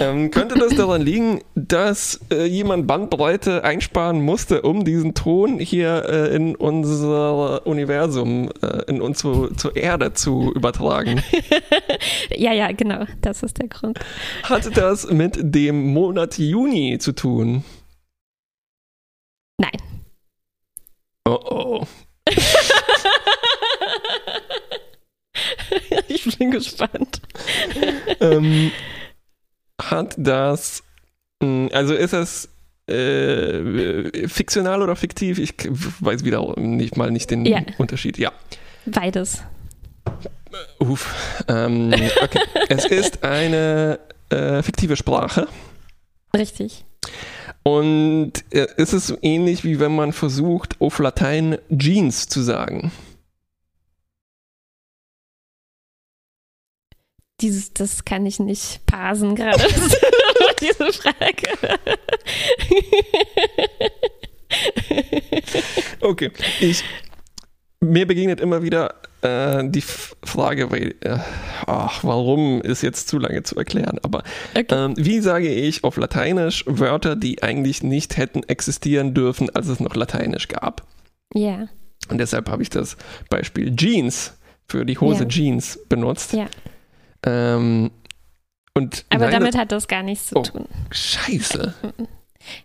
ähm, könnte das daran liegen, dass äh, jemand Bandbreite einsparen musste, um diesen Ton hier äh, in unser Universum, äh, in unsere, zur Erde zu übertragen? Ja, ja, genau. Das ist der Grund. Hat das mit dem Monat Juni zu tun? Nein. Oh oh. ich bin gespannt. ähm, hat das, mh, also ist das äh, fiktional oder fiktiv? Ich weiß wieder nicht mal nicht den Ja. Unterschied. Ja. Beides. Uff. Ähm, okay. es ist eine äh, fiktive Sprache. Richtig. Und äh, es ist so ähnlich wie wenn man versucht, auf Latein Jeans zu sagen. Dieses, das kann ich nicht parsen gerade. Diese Frage. Okay, ich, mir begegnet immer wieder äh, die Frage, weil, äh, ach, warum ist jetzt zu lange zu erklären, aber Okay. ähm, wie sage ich auf Lateinisch Wörter, die eigentlich nicht hätten existieren dürfen, als es noch Lateinisch gab? Ja, Und deshalb habe ich das Beispiel Jeans für die Hose Ja. Jeans benutzt. Ja. Ähm, und aber leider- damit hat das gar nichts zu Oh. tun. Scheiße.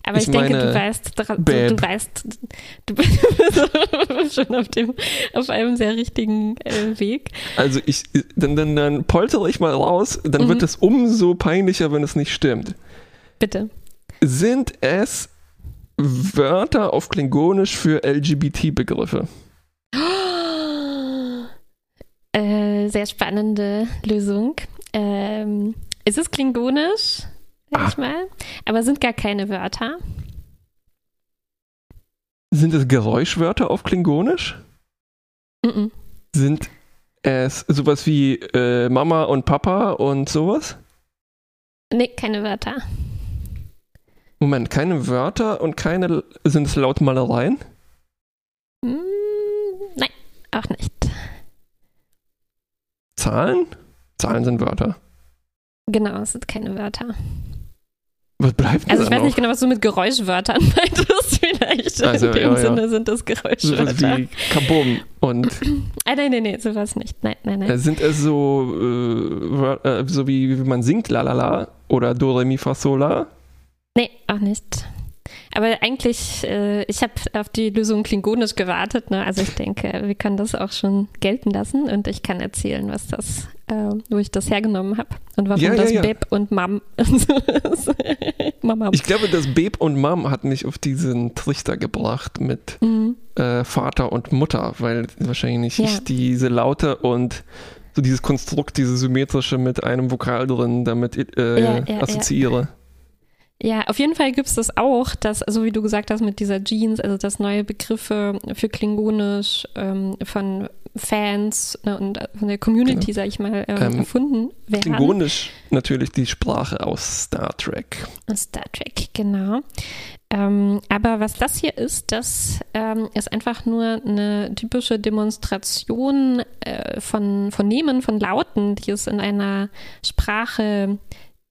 Aber Ich ich, denke, du weißt, dra- du, du weißt, du bist schon auf dem, auf einem sehr richtigen äh, Weg. Also ich, dann, dann, dann poltere ich mal raus, dann Mhm. wird es umso peinlicher, wenn es nicht stimmt. Bitte. Sind es Wörter auf Klingonisch für LGBT-Begriffe? Äh, sehr spannende Lösung. Ähm, ist es klingonisch? Sag Ah. ich mal. Aber sind gar keine Wörter. Sind es Geräuschwörter auf Klingonisch? Mhm. Sind es sowas wie äh, Mama und Papa und sowas? Nee, keine Wörter. Moment, keine Wörter und keine. Sind es Lautmalereien? Hm, nein, auch nicht. Zahlen? Zahlen sind Wörter. Genau, es sind keine Wörter. Was bleibt Also ich weiß noch? nicht genau, was du mit Geräuschwörtern meintest. Vielleicht Also, in dem ja, ja. Sinne sind das Geräuschwörter. wie Kabum und Ah, nein, nein, nein, sowas nicht. Nein, nein, nein. Äh, Sind es so, äh, äh, so wie, wie man singt, la la la oder do re mi fa sol la? Nee, auch nicht. Aber eigentlich, äh, ich habe auf die Lösung klingonisch gewartet. Ne? Also ich denke, wir können das auch schon gelten lassen und ich kann erzählen, was das, äh, wo ich das hergenommen habe und warum Ja, ja, das ja. Beb und Mam so. Mama. Ich glaube, das Beb und Mam hat mich auf diesen Trichter gebracht mit Mhm. äh, Vater und Mutter, weil wahrscheinlich Ja. ich diese Laute und so dieses Konstrukt, diese symmetrische mit einem Vokal drin damit äh, Ja, ja, ja. assoziiere. Ja, auf jeden Fall gibt es das auch, dass, so wie du gesagt hast, mit dieser Jeans, also dass neue Begriffe für Klingonisch ähm, von Fans ne, und von der Community, sag ich mal, ähm, Ähm, erfunden werden. Klingonisch natürlich die Sprache aus Star Trek. Star Trek, genau. Ähm, aber was das hier ist, das ähm, ist einfach nur eine typische Demonstration äh, von Phonemen, von Lauten, die es in einer Sprache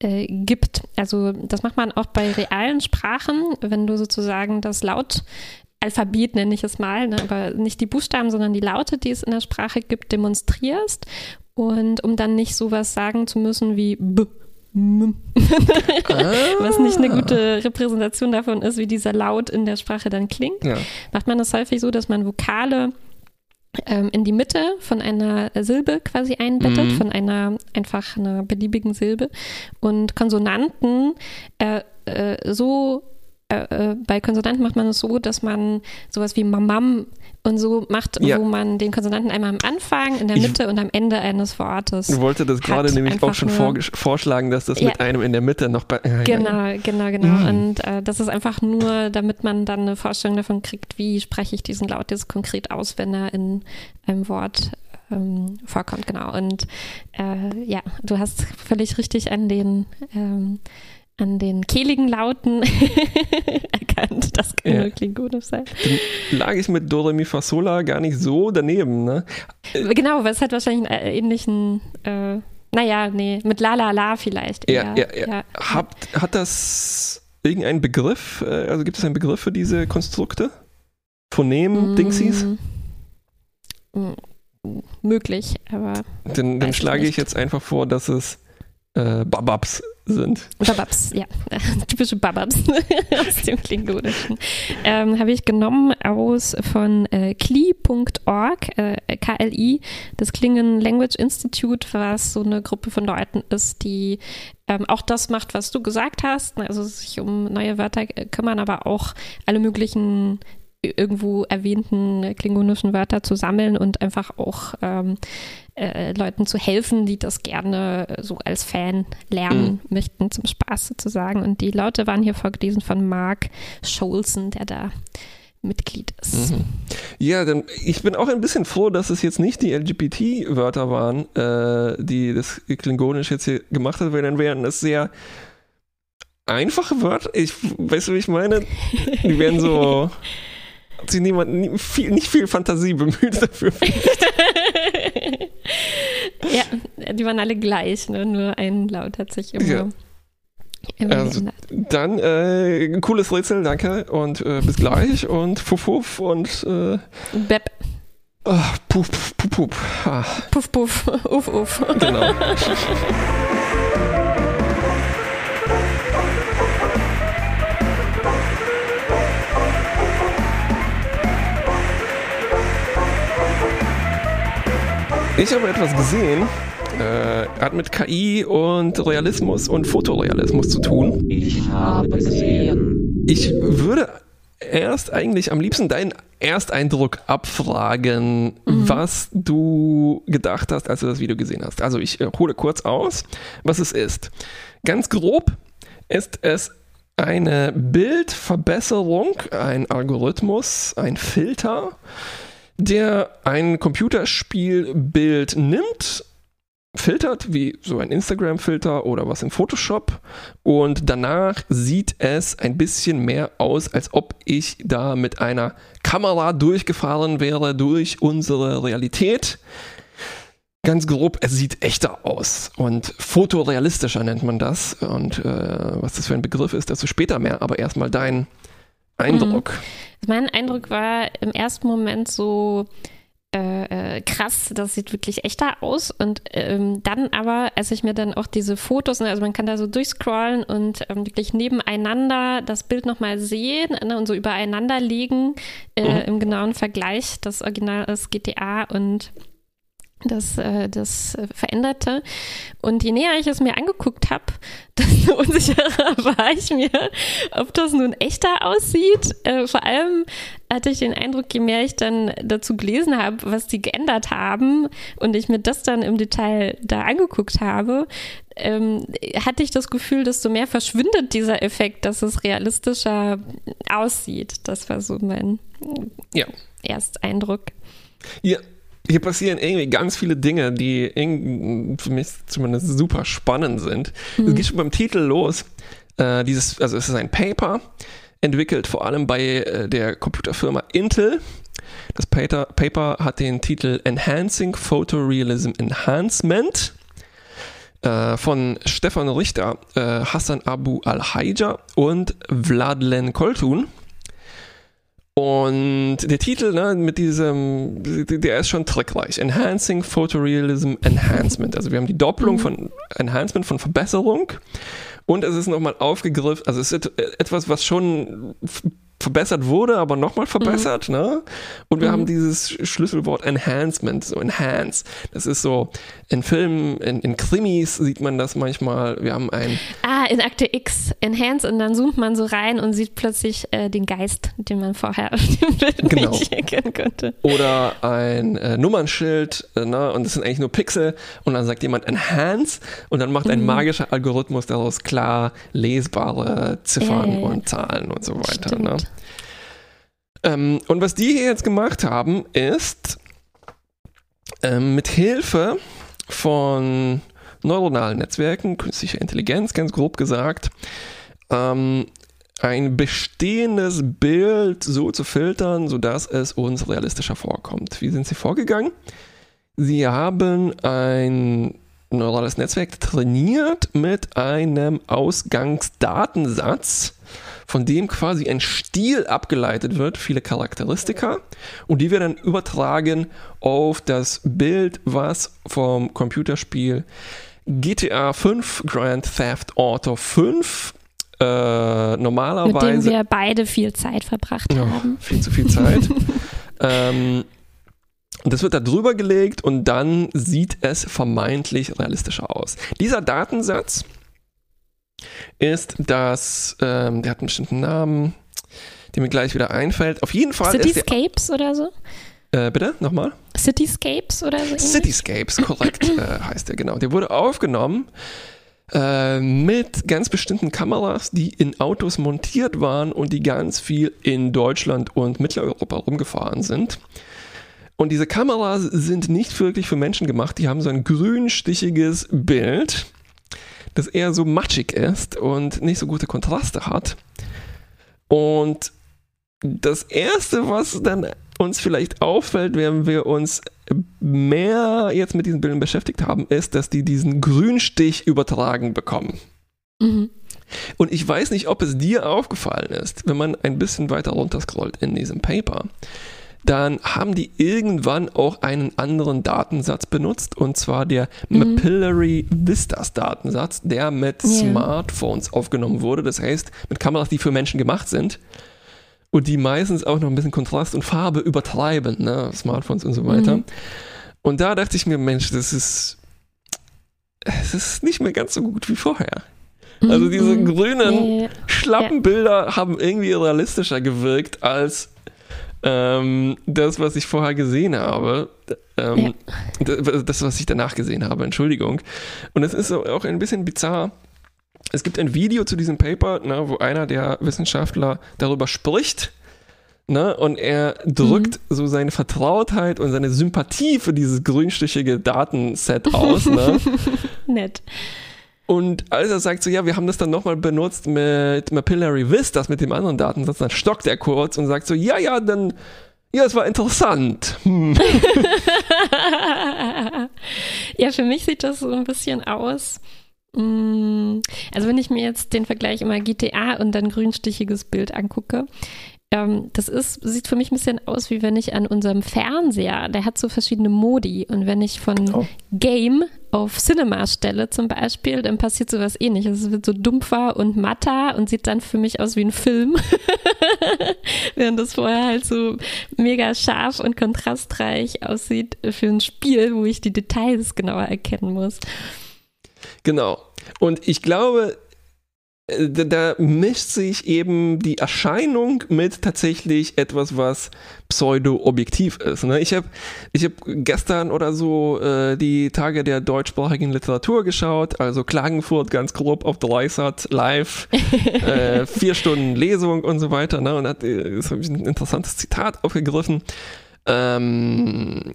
äh, gibt. Also das macht man auch bei realen Sprachen, wenn du sozusagen das Lautalphabet, nenne ich es mal, ne, aber nicht die Buchstaben, sondern die Laute, die es in der Sprache gibt, demonstrierst. Und um dann nicht sowas sagen zu müssen wie B, M, was nicht eine gute Repräsentation davon ist, wie dieser Laut in der Sprache dann klingt, Ja. macht man das häufig so, dass man Vokale in die Mitte von einer Silbe quasi einbettet, Mhm. von einer einfach einer beliebigen Silbe und Konsonanten äh, äh, so äh, äh, bei Konsonanten macht man es so, dass man sowas wie Mamam und so macht, Ja. wo man den Konsonanten einmal am Anfang, in der Ich- Mitte und am Ende eines Wortes. Ich wollte das gerade nämlich auch schon nur- vorschlagen, dass das Ja. mit einem in der Mitte noch bei. Ja. Genau, genau, genau. Mhm. Und äh, das ist einfach nur, damit man dann eine Vorstellung davon kriegt, wie spreche ich diesen Laut jetzt konkret aus, wenn er in einem Wort ähm, vorkommt. Genau. Und äh, ja, du hast völlig richtig an den ähm, an den kehligen Lauten erkannt. Das kann Ja. nur klingonisch sein. Dann lag ich mit Do Re Mi Fa Sol La gar nicht so daneben, ne? Genau, aber es hat wahrscheinlich einen äh, ähnlichen, äh, naja, nee, mit La La La vielleicht. Ja, eher. ja, ja. Habt, hat das irgendeinen Begriff? äh, Also gibt es einen Begriff für diese Konstrukte? Phonem, Dingsies? Mm, mm, möglich, aber Dann, dann schlage ich jetzt einfach vor, dass es äh, Bababs sind. Bababs, ja, typische Bababs aus dem Klingonischen. Ähm, Habe ich genommen aus von äh, kli.org, äh, KLI, das Klingen Language Institute, was so eine Gruppe von Leuten ist, die ähm, auch das macht, was du gesagt hast, ne, also sich um neue Wörter äh, kümmern, aber auch alle möglichen irgendwo erwähnten klingonischen Wörter zu sammeln und einfach auch ähm, äh, Leuten zu helfen, die das gerne so als Fan lernen mhm. möchten, zum Spaß sozusagen. Und die Laute waren hier vorgelesen von Mark Scholzen, der da Mitglied ist. Mhm. Ja, dann ich bin auch ein bisschen froh, dass es jetzt nicht die LGBT-Wörter waren, äh, die das Klingonisch jetzt hier gemacht hat, weil dann wären es sehr einfache Wörter. Ich weißt du, wie ich meine? Die werden so hat sich niemand nie, viel, nicht viel Fantasie bemüht dafür. ja, die waren alle gleich, ne? nur ein Laut hat sich immer. Ja. Also, dann äh, cooles Rätsel, danke und äh, bis gleich und Fuff Fuff und äh, Beb. Oh, puff, puff, puff, puff. Ah. Puff, puff, uff, uff. Genau. Ich habe etwas gesehen, äh, hat mit KI und Realismus und Fotorealismus zu tun. Ich habe gesehen. Ich würde erst eigentlich am liebsten deinen Ersteindruck abfragen, mhm. was du gedacht hast, als du das Video gesehen hast. Also ich äh, hole kurz aus, was es ist. Ganz grob ist es eine Bildverbesserung, ein Algorithmus, ein Filter, der ein Computerspielbild nimmt filtert, wie so ein Instagram-Filter oder was in Photoshop. Und danach sieht es ein bisschen mehr aus, als ob ich da mit einer Kamera durchgefahren wäre durch unsere Realität. Ganz grob, es sieht echter aus und fotorealistischer nennt man das. Und äh, was das für ein Begriff ist, dazu später mehr, aber erstmal dein Eindruck. Mhm. Mein Eindruck war im ersten Moment so, äh, äh, krass, das sieht wirklich echter aus. Und ähm, dann aber, als ich mir dann auch diese Fotos, ne, also man kann da so durchscrollen und ähm, wirklich nebeneinander das Bild nochmal sehen ne, und so übereinander legen äh, mhm. im genauen Vergleich, das Original ist GTA und das, äh, das veränderte. Und je näher ich es mir angeguckt habe, desto unsicherer war ich mir, ob das nun echter aussieht. Äh, vor allem hatte ich den Eindruck, je mehr ich dann dazu gelesen habe, was die geändert haben und ich mir das dann im Detail da angeguckt habe, ähm, hatte ich das Gefühl, desto mehr verschwindet dieser Effekt, dass es realistischer aussieht. Das war so mein ja. Ersteindruck. Ja, hier passieren irgendwie ganz viele Dinge, die für mich zumindest super spannend sind. Mhm. Es geht schon beim Titel los. Äh, dieses, also es ist ein Paper, entwickelt vor allem bei äh, der Computerfirma Intel. Das Paper, Paper hat den Titel Enhancing Photorealism Enhancement äh, von Stefan Richter, äh, Hassan Abu Al-Haija und Vladlen Koltun. Und der Titel ne, mit diesem, der ist schon trickreich. Enhancing Photorealism Enhancement. Also wir haben die Doppelung mhm. von Enhancement, von Verbesserung. Und es ist nochmal aufgegriffen, also es ist etwas, was schon verbessert wurde, aber nochmal verbessert, mhm. ne? Und wir mhm. haben dieses Schlüsselwort Enhancement, so Enhance. Das ist so, in Filmen, in, in Krimis sieht man das manchmal. Wir haben ein. Ah, in Akte X, Enhance, und dann zoomt man so rein und sieht plötzlich äh, den Geist, den man vorher auf dem Bild genau. nicht erkennen konnte. Oder ein äh, Nummernschild, äh, ne? Und das sind eigentlich nur Pixel, und dann sagt jemand Enhance, und dann macht ein mhm. magischer Algorithmus daraus klar lesbare Ziffern und Zahlen und so weiter, ne? Ähm, und was die hier jetzt gemacht haben, ist ähm, mit Hilfe von neuronalen Netzwerken, künstlicher Intelligenz, ganz grob gesagt, ähm, ein bestehendes Bild so zu filtern, sodass es uns realistischer vorkommt. Wie sind sie vorgegangen? Sie haben ein neurales Netzwerk trainiert mit einem Ausgangsdatensatz, von dem quasi ein Stil abgeleitet wird, viele Charakteristika, und die wir dann übertragen auf das Bild, was vom Computerspiel GTA 5, Grand Theft Auto 5 äh, normalerweise. Mit dem wir beide viel Zeit verbracht ja, haben. Viel zu viel Zeit. ähm, das wird da drüber gelegt und dann sieht es vermeintlich realistischer aus. Dieser Datensatz ist das, ähm, der hat einen bestimmten Namen. die mir gleich wieder einfällt. Auf jeden Fall ist Cityscapes oder so? der, äh, bitte, nochmal? Cityscapes oder so? ähnlich? Cityscapes, korrekt äh, heißt der, genau. Der wurde aufgenommen äh, mit ganz bestimmten Kameras, die in Autos montiert waren und die ganz viel in Deutschland und Mitteleuropa rumgefahren sind. Und diese Kameras sind nicht wirklich für Menschen gemacht, die haben so ein grünstichiges Bild, das eher so matschig ist und nicht so gute Kontraste hat. Und das Erste, was dann uns vielleicht auffällt, wenn wir uns mehr jetzt mit diesen Bildern beschäftigt haben, ist, dass die diesen Grünstich übertragen bekommen. Mhm. Und ich weiß nicht, ob es dir aufgefallen ist, wenn man ein bisschen weiter runterscrollt in diesem Paper, dann haben die irgendwann auch einen anderen Datensatz benutzt, und zwar der Mhm. Mapillary Vistas Datensatz, der mit Ja. Smartphones aufgenommen wurde, das heißt mit Kameras, die für Menschen gemacht sind und die meistens auch noch ein bisschen Kontrast und Farbe übertreiben, ne? Smartphones und so weiter. Mhm. Und da dachte ich mir, Mensch, das ist, es ist nicht mehr ganz so gut wie vorher. Also diese Mhm. grünen, Ja, schlappen Bilder haben irgendwie realistischer gewirkt als ähm, das, was ich vorher gesehen habe. Ähm, d- Das, was ich danach gesehen habe, Entschuldigung. Und es ist auch ein bisschen bizarr. Es gibt ein Video zu diesem Paper, ne, wo einer der Wissenschaftler darüber spricht. Ne, und er drückt so seine Vertrautheit und seine Sympathie für dieses grünstichige Datenset aus. ne? Nett. Und als er sagt so, ja, wir haben das dann nochmal benutzt mit Mapillary Vistas, mit dem anderen Datensatz, dann stockt er kurz und sagt so, ja, ja, dann, ja, es war interessant. Hm. ja, für mich sieht das so ein bisschen aus. mm, Also wenn ich mir jetzt den Vergleich immer GTA und dann grünstichiges Bild angucke, ähm, das ist, sieht für mich ein bisschen aus, wie wenn ich an unserem Fernseher, der hat so verschiedene Modi und wenn ich von Oh. Game auf Cinema stelle zum Beispiel, dann passiert sowas ähnliches. Es wird so dumpfer und matter und sieht dann für mich aus wie ein Film. Während das vorher halt so mega scharf und kontrastreich aussieht für ein Spiel, wo ich die Details genauer erkennen muss. Genau. Und ich glaube, da, da mischt sich eben die Erscheinung mit tatsächlich etwas, was pseudo-objektiv ist. Ne? Ich habe ich hab gestern oder so äh, die Tage der deutschsprachigen Literatur geschaut, also Klagenfurt ganz grob auf Dreisat live, äh, vier Stunden Lesung und so weiter. Ne? Und hat, äh, ich ein interessantes Zitat aufgegriffen. Ähm,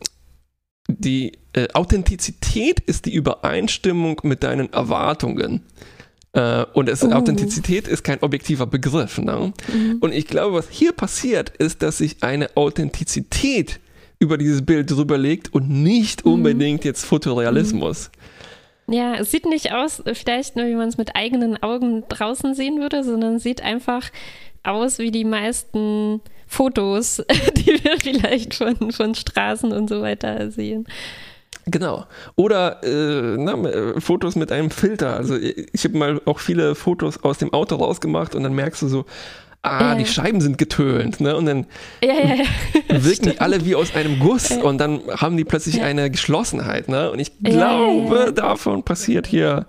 die äh, Authentizität ist die Übereinstimmung mit deinen Erwartungen. Äh, und es, Oh. Authentizität ist kein objektiver Begriff. Ne? Und ich glaube, was hier passiert, ist, dass sich eine Authentizität über dieses Bild drüber legt und nicht unbedingt jetzt Fotorealismus. Ja, es sieht nicht aus, vielleicht nur, wie man es mit eigenen Augen draußen sehen würde, sondern es sieht einfach aus wie die meisten Fotos, die wir vielleicht von, von Straßen und so weiter sehen. Genau. Oder äh, na, äh, Fotos mit einem Filter. Also ich habe mal auch viele Fotos aus dem Auto rausgemacht und dann merkst du so, ah, Ja, die. Scheiben sind getönt. Ne? Und dann Ja, ja, ja. wirken die alle wie aus einem Guss Ja. und dann haben die plötzlich eine Geschlossenheit. Ne? Und ich glaube, davon passiert hier.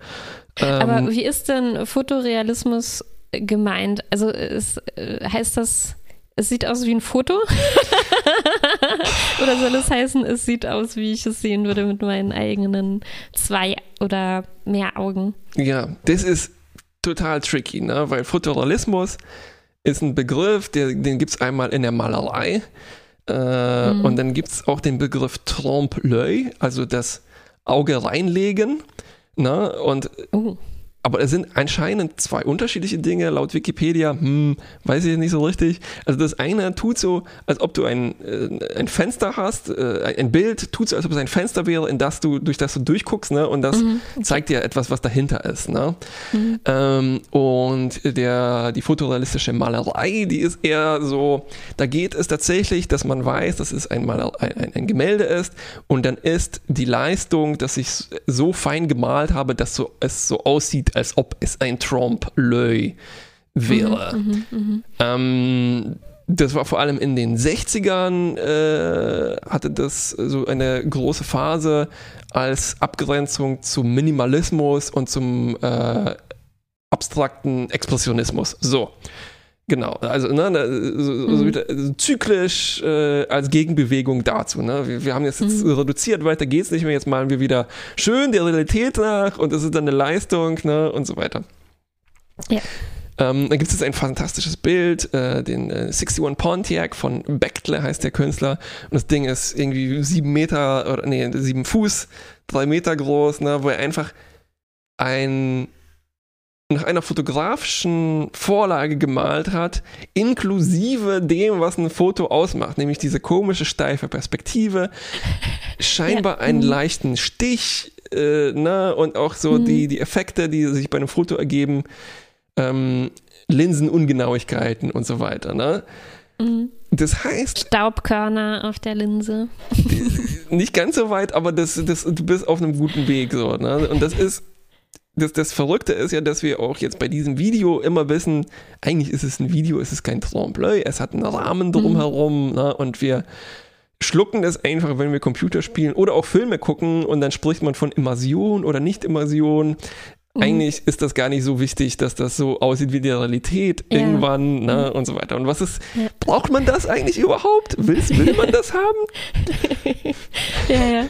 Ähm, Aber wie ist denn Fotorealismus gemeint? Also es, äh, heißt das, es sieht aus wie ein Foto? oder soll es heißen, es sieht aus, wie ich es sehen würde mit meinen eigenen zwei oder mehr Augen? Ja, das ist total tricky, ne? weil Fotorealismus ist ein Begriff, der, den gibt es einmal in der Malerei äh, Mhm. und dann gibt es auch den Begriff Trompe-l'œil, also das Auge reinlegen. Ne? Und Oh. Aber es sind anscheinend zwei unterschiedliche Dinge. Laut Wikipedia, hm, weiß ich nicht so richtig. Also das eine tut so, als ob du ein, äh, ein Fenster hast, äh, ein Bild tut so, als ob es ein Fenster wäre, in das du, durch das du durchguckst, ne? Und das zeigt dir etwas, was dahinter ist, ne? Ähm, und der, die fotorealistische Malerei, die ist eher so, da geht es tatsächlich, dass man weiß, dass es ein, Maler, ein, ein Gemälde ist und dann ist die Leistung, dass ich so fein gemalt habe, dass so, es so aussieht, als ob es ein Trompe-l'œil wäre. Ähm, das war vor allem in den 60ern, äh, hatte das so eine große Phase als Abgrenzung zum Minimalismus und zum äh, abstrakten Expressionismus. So. Genau, also ne, so, so Mhm. wieder, also zyklisch äh, als Gegenbewegung dazu. Ne? Wir, wir haben das jetzt Mhm. reduziert, weiter geht's nicht mehr, jetzt malen wir wieder schön der Realität nach und das ist dann eine Leistung ne? und so weiter. Ja. Ähm, dann gibt es jetzt ein fantastisches Bild, äh, den äh, 61 Pontiac von Bechtle heißt der Künstler. Und das Ding ist irgendwie sieben Meter, oder nee, sieben Fuß, drei Meter groß, ne, wo er einfach ein nach einer fotografischen Vorlage gemalt hat, inklusive dem, was ein Foto ausmacht, nämlich diese komische steife Perspektive, scheinbar Ja. einen Mhm. leichten Stich, äh, ne, und auch so Mhm. die, die Effekte, die sich bei einem Foto ergeben, ähm, Linsenungenauigkeiten und so weiter. Ne? Mhm. Das heißt, Staubkörner auf der Linse. nicht ganz so weit, aber das, das, du bist auf einem guten Weg. So, ne? Und das ist, das, das Verrückte ist ja, dass wir auch jetzt bei diesem Video immer wissen, eigentlich ist es ein Video, es ist kein Trompe-l'œil, es hat einen Rahmen drumherum ne? und wir schlucken das einfach, wenn wir Computer spielen oder auch Filme gucken und dann spricht man von Immersion oder Nicht-Immersion. Mhm. Eigentlich ist das gar nicht so wichtig, dass das so aussieht wie die Realität Ja. irgendwann ne? und so weiter. Und was ist, Ja. braucht man das eigentlich überhaupt? Will, will man das haben? ja, ja.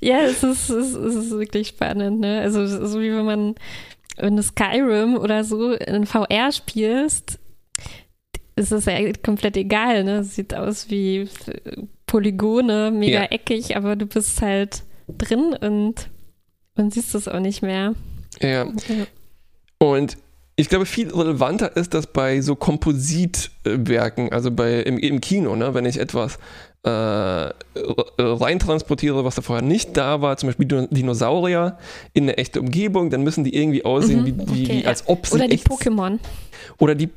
Ja, es ist, es, ist, wirklich spannend, ne? Also so wie wenn man, wenn du Skyrim oder so in VR spielst, ist es ja komplett egal, ne? Es sieht aus wie Polygone, mega Ja. eckig, aber du bist halt drin und, und siehst es auch nicht mehr. Ja. Und ich glaube, viel relevanter ist das bei so Kompositwerken, also bei im, im Kino, ne? wenn ich etwas äh, reintransportiere, was da vorher nicht da war, zum Beispiel Dino- Dinosaurier in eine echte Umgebung, dann müssen die irgendwie aussehen, Mhm, wie, wie, okay, wie ja. als ob sie Oder die Pokémon. Oder die,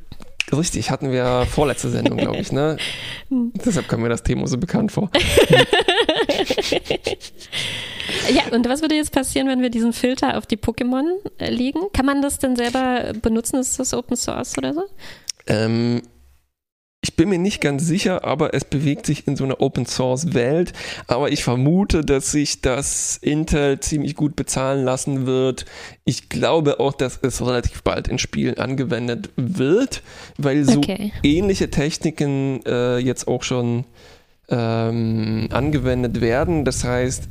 richtig, hatten wir vorletzte Sendung, glaube ich, ne? Deshalb kam mir das Thema so bekannt vor. Ja, und was würde jetzt passieren, wenn wir diesen Filter auf die Pokémon äh, legen? Kann man das denn selber benutzen? Ist das Open Source oder so? Ähm, ich bin mir nicht ganz sicher, aber es bewegt sich in so einer Open Source Welt. Aber ich vermute, dass sich das Intel ziemlich gut bezahlen lassen wird. Ich glaube auch, dass es relativ bald in Spielen angewendet wird, weil so Okay. ähnliche Techniken äh, jetzt auch schon ähm, angewendet werden. Das heißt,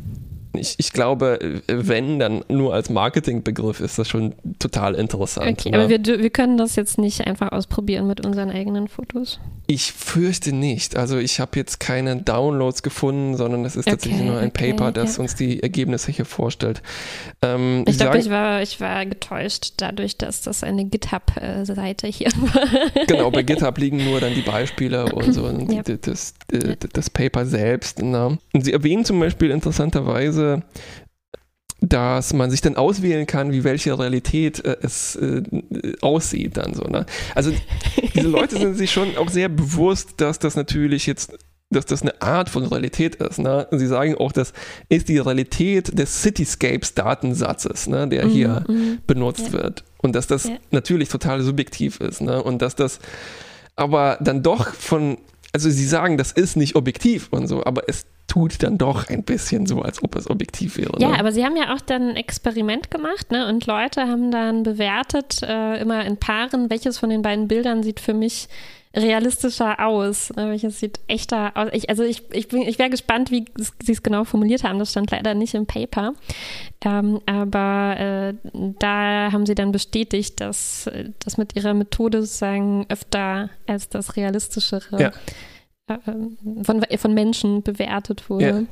ich, ich glaube, wenn, dann nur als Marketingbegriff ist das schon total interessant. Okay, ne? aber wir, wir können das jetzt nicht einfach ausprobieren mit unseren eigenen Fotos. Ich fürchte nicht. Also ich habe jetzt keine Downloads gefunden, sondern es ist Okay, tatsächlich nur ein okay, Paper, das ja. uns die Ergebnisse hier vorstellt. Ähm, Ich glaube, ich war, ich war getäuscht dadurch, dass das eine GitHub-Seite hier war. Genau, bei GitHub liegen nur dann die Beispiele und so und Ja. die- das, äh, das Paper selbst. Ne? Und Sie erwähnen zum Beispiel interessanterweise, dass man sich dann auswählen kann, wie welche Realität äh, es äh, aussieht dann so. Ne? Also diese Leute sind sich schon auch sehr bewusst, dass das natürlich jetzt dass das eine Art von Realität ist. Ne? Sie sagen auch, das ist die Realität des Cityscapes-Datensatzes, ne? der hier Mhm. benutzt Ja. wird. Und dass das Ja. natürlich total subjektiv ist. Ne? Und dass das aber dann doch von, also sie sagen, das ist nicht objektiv und so, aber es tut dann doch ein bisschen so, als ob es objektiv wäre. Ja, ne? aber sie haben ja auch dann ein Experiment gemacht, ne? Und Leute haben dann bewertet, äh, immer in Paaren, welches von den beiden Bildern sieht für mich realistischer aus, ne? welches sieht echter aus. Ich, also ich, ich, bin- ich wäre gespannt, wie sie es genau formuliert haben. Das stand leider nicht im Paper. Ähm, aber äh, da haben sie dann bestätigt, dass das mit ihrer Methode sozusagen öfter als das realistischere Ja. Äh, von, von Menschen bewertet wurde. Ja.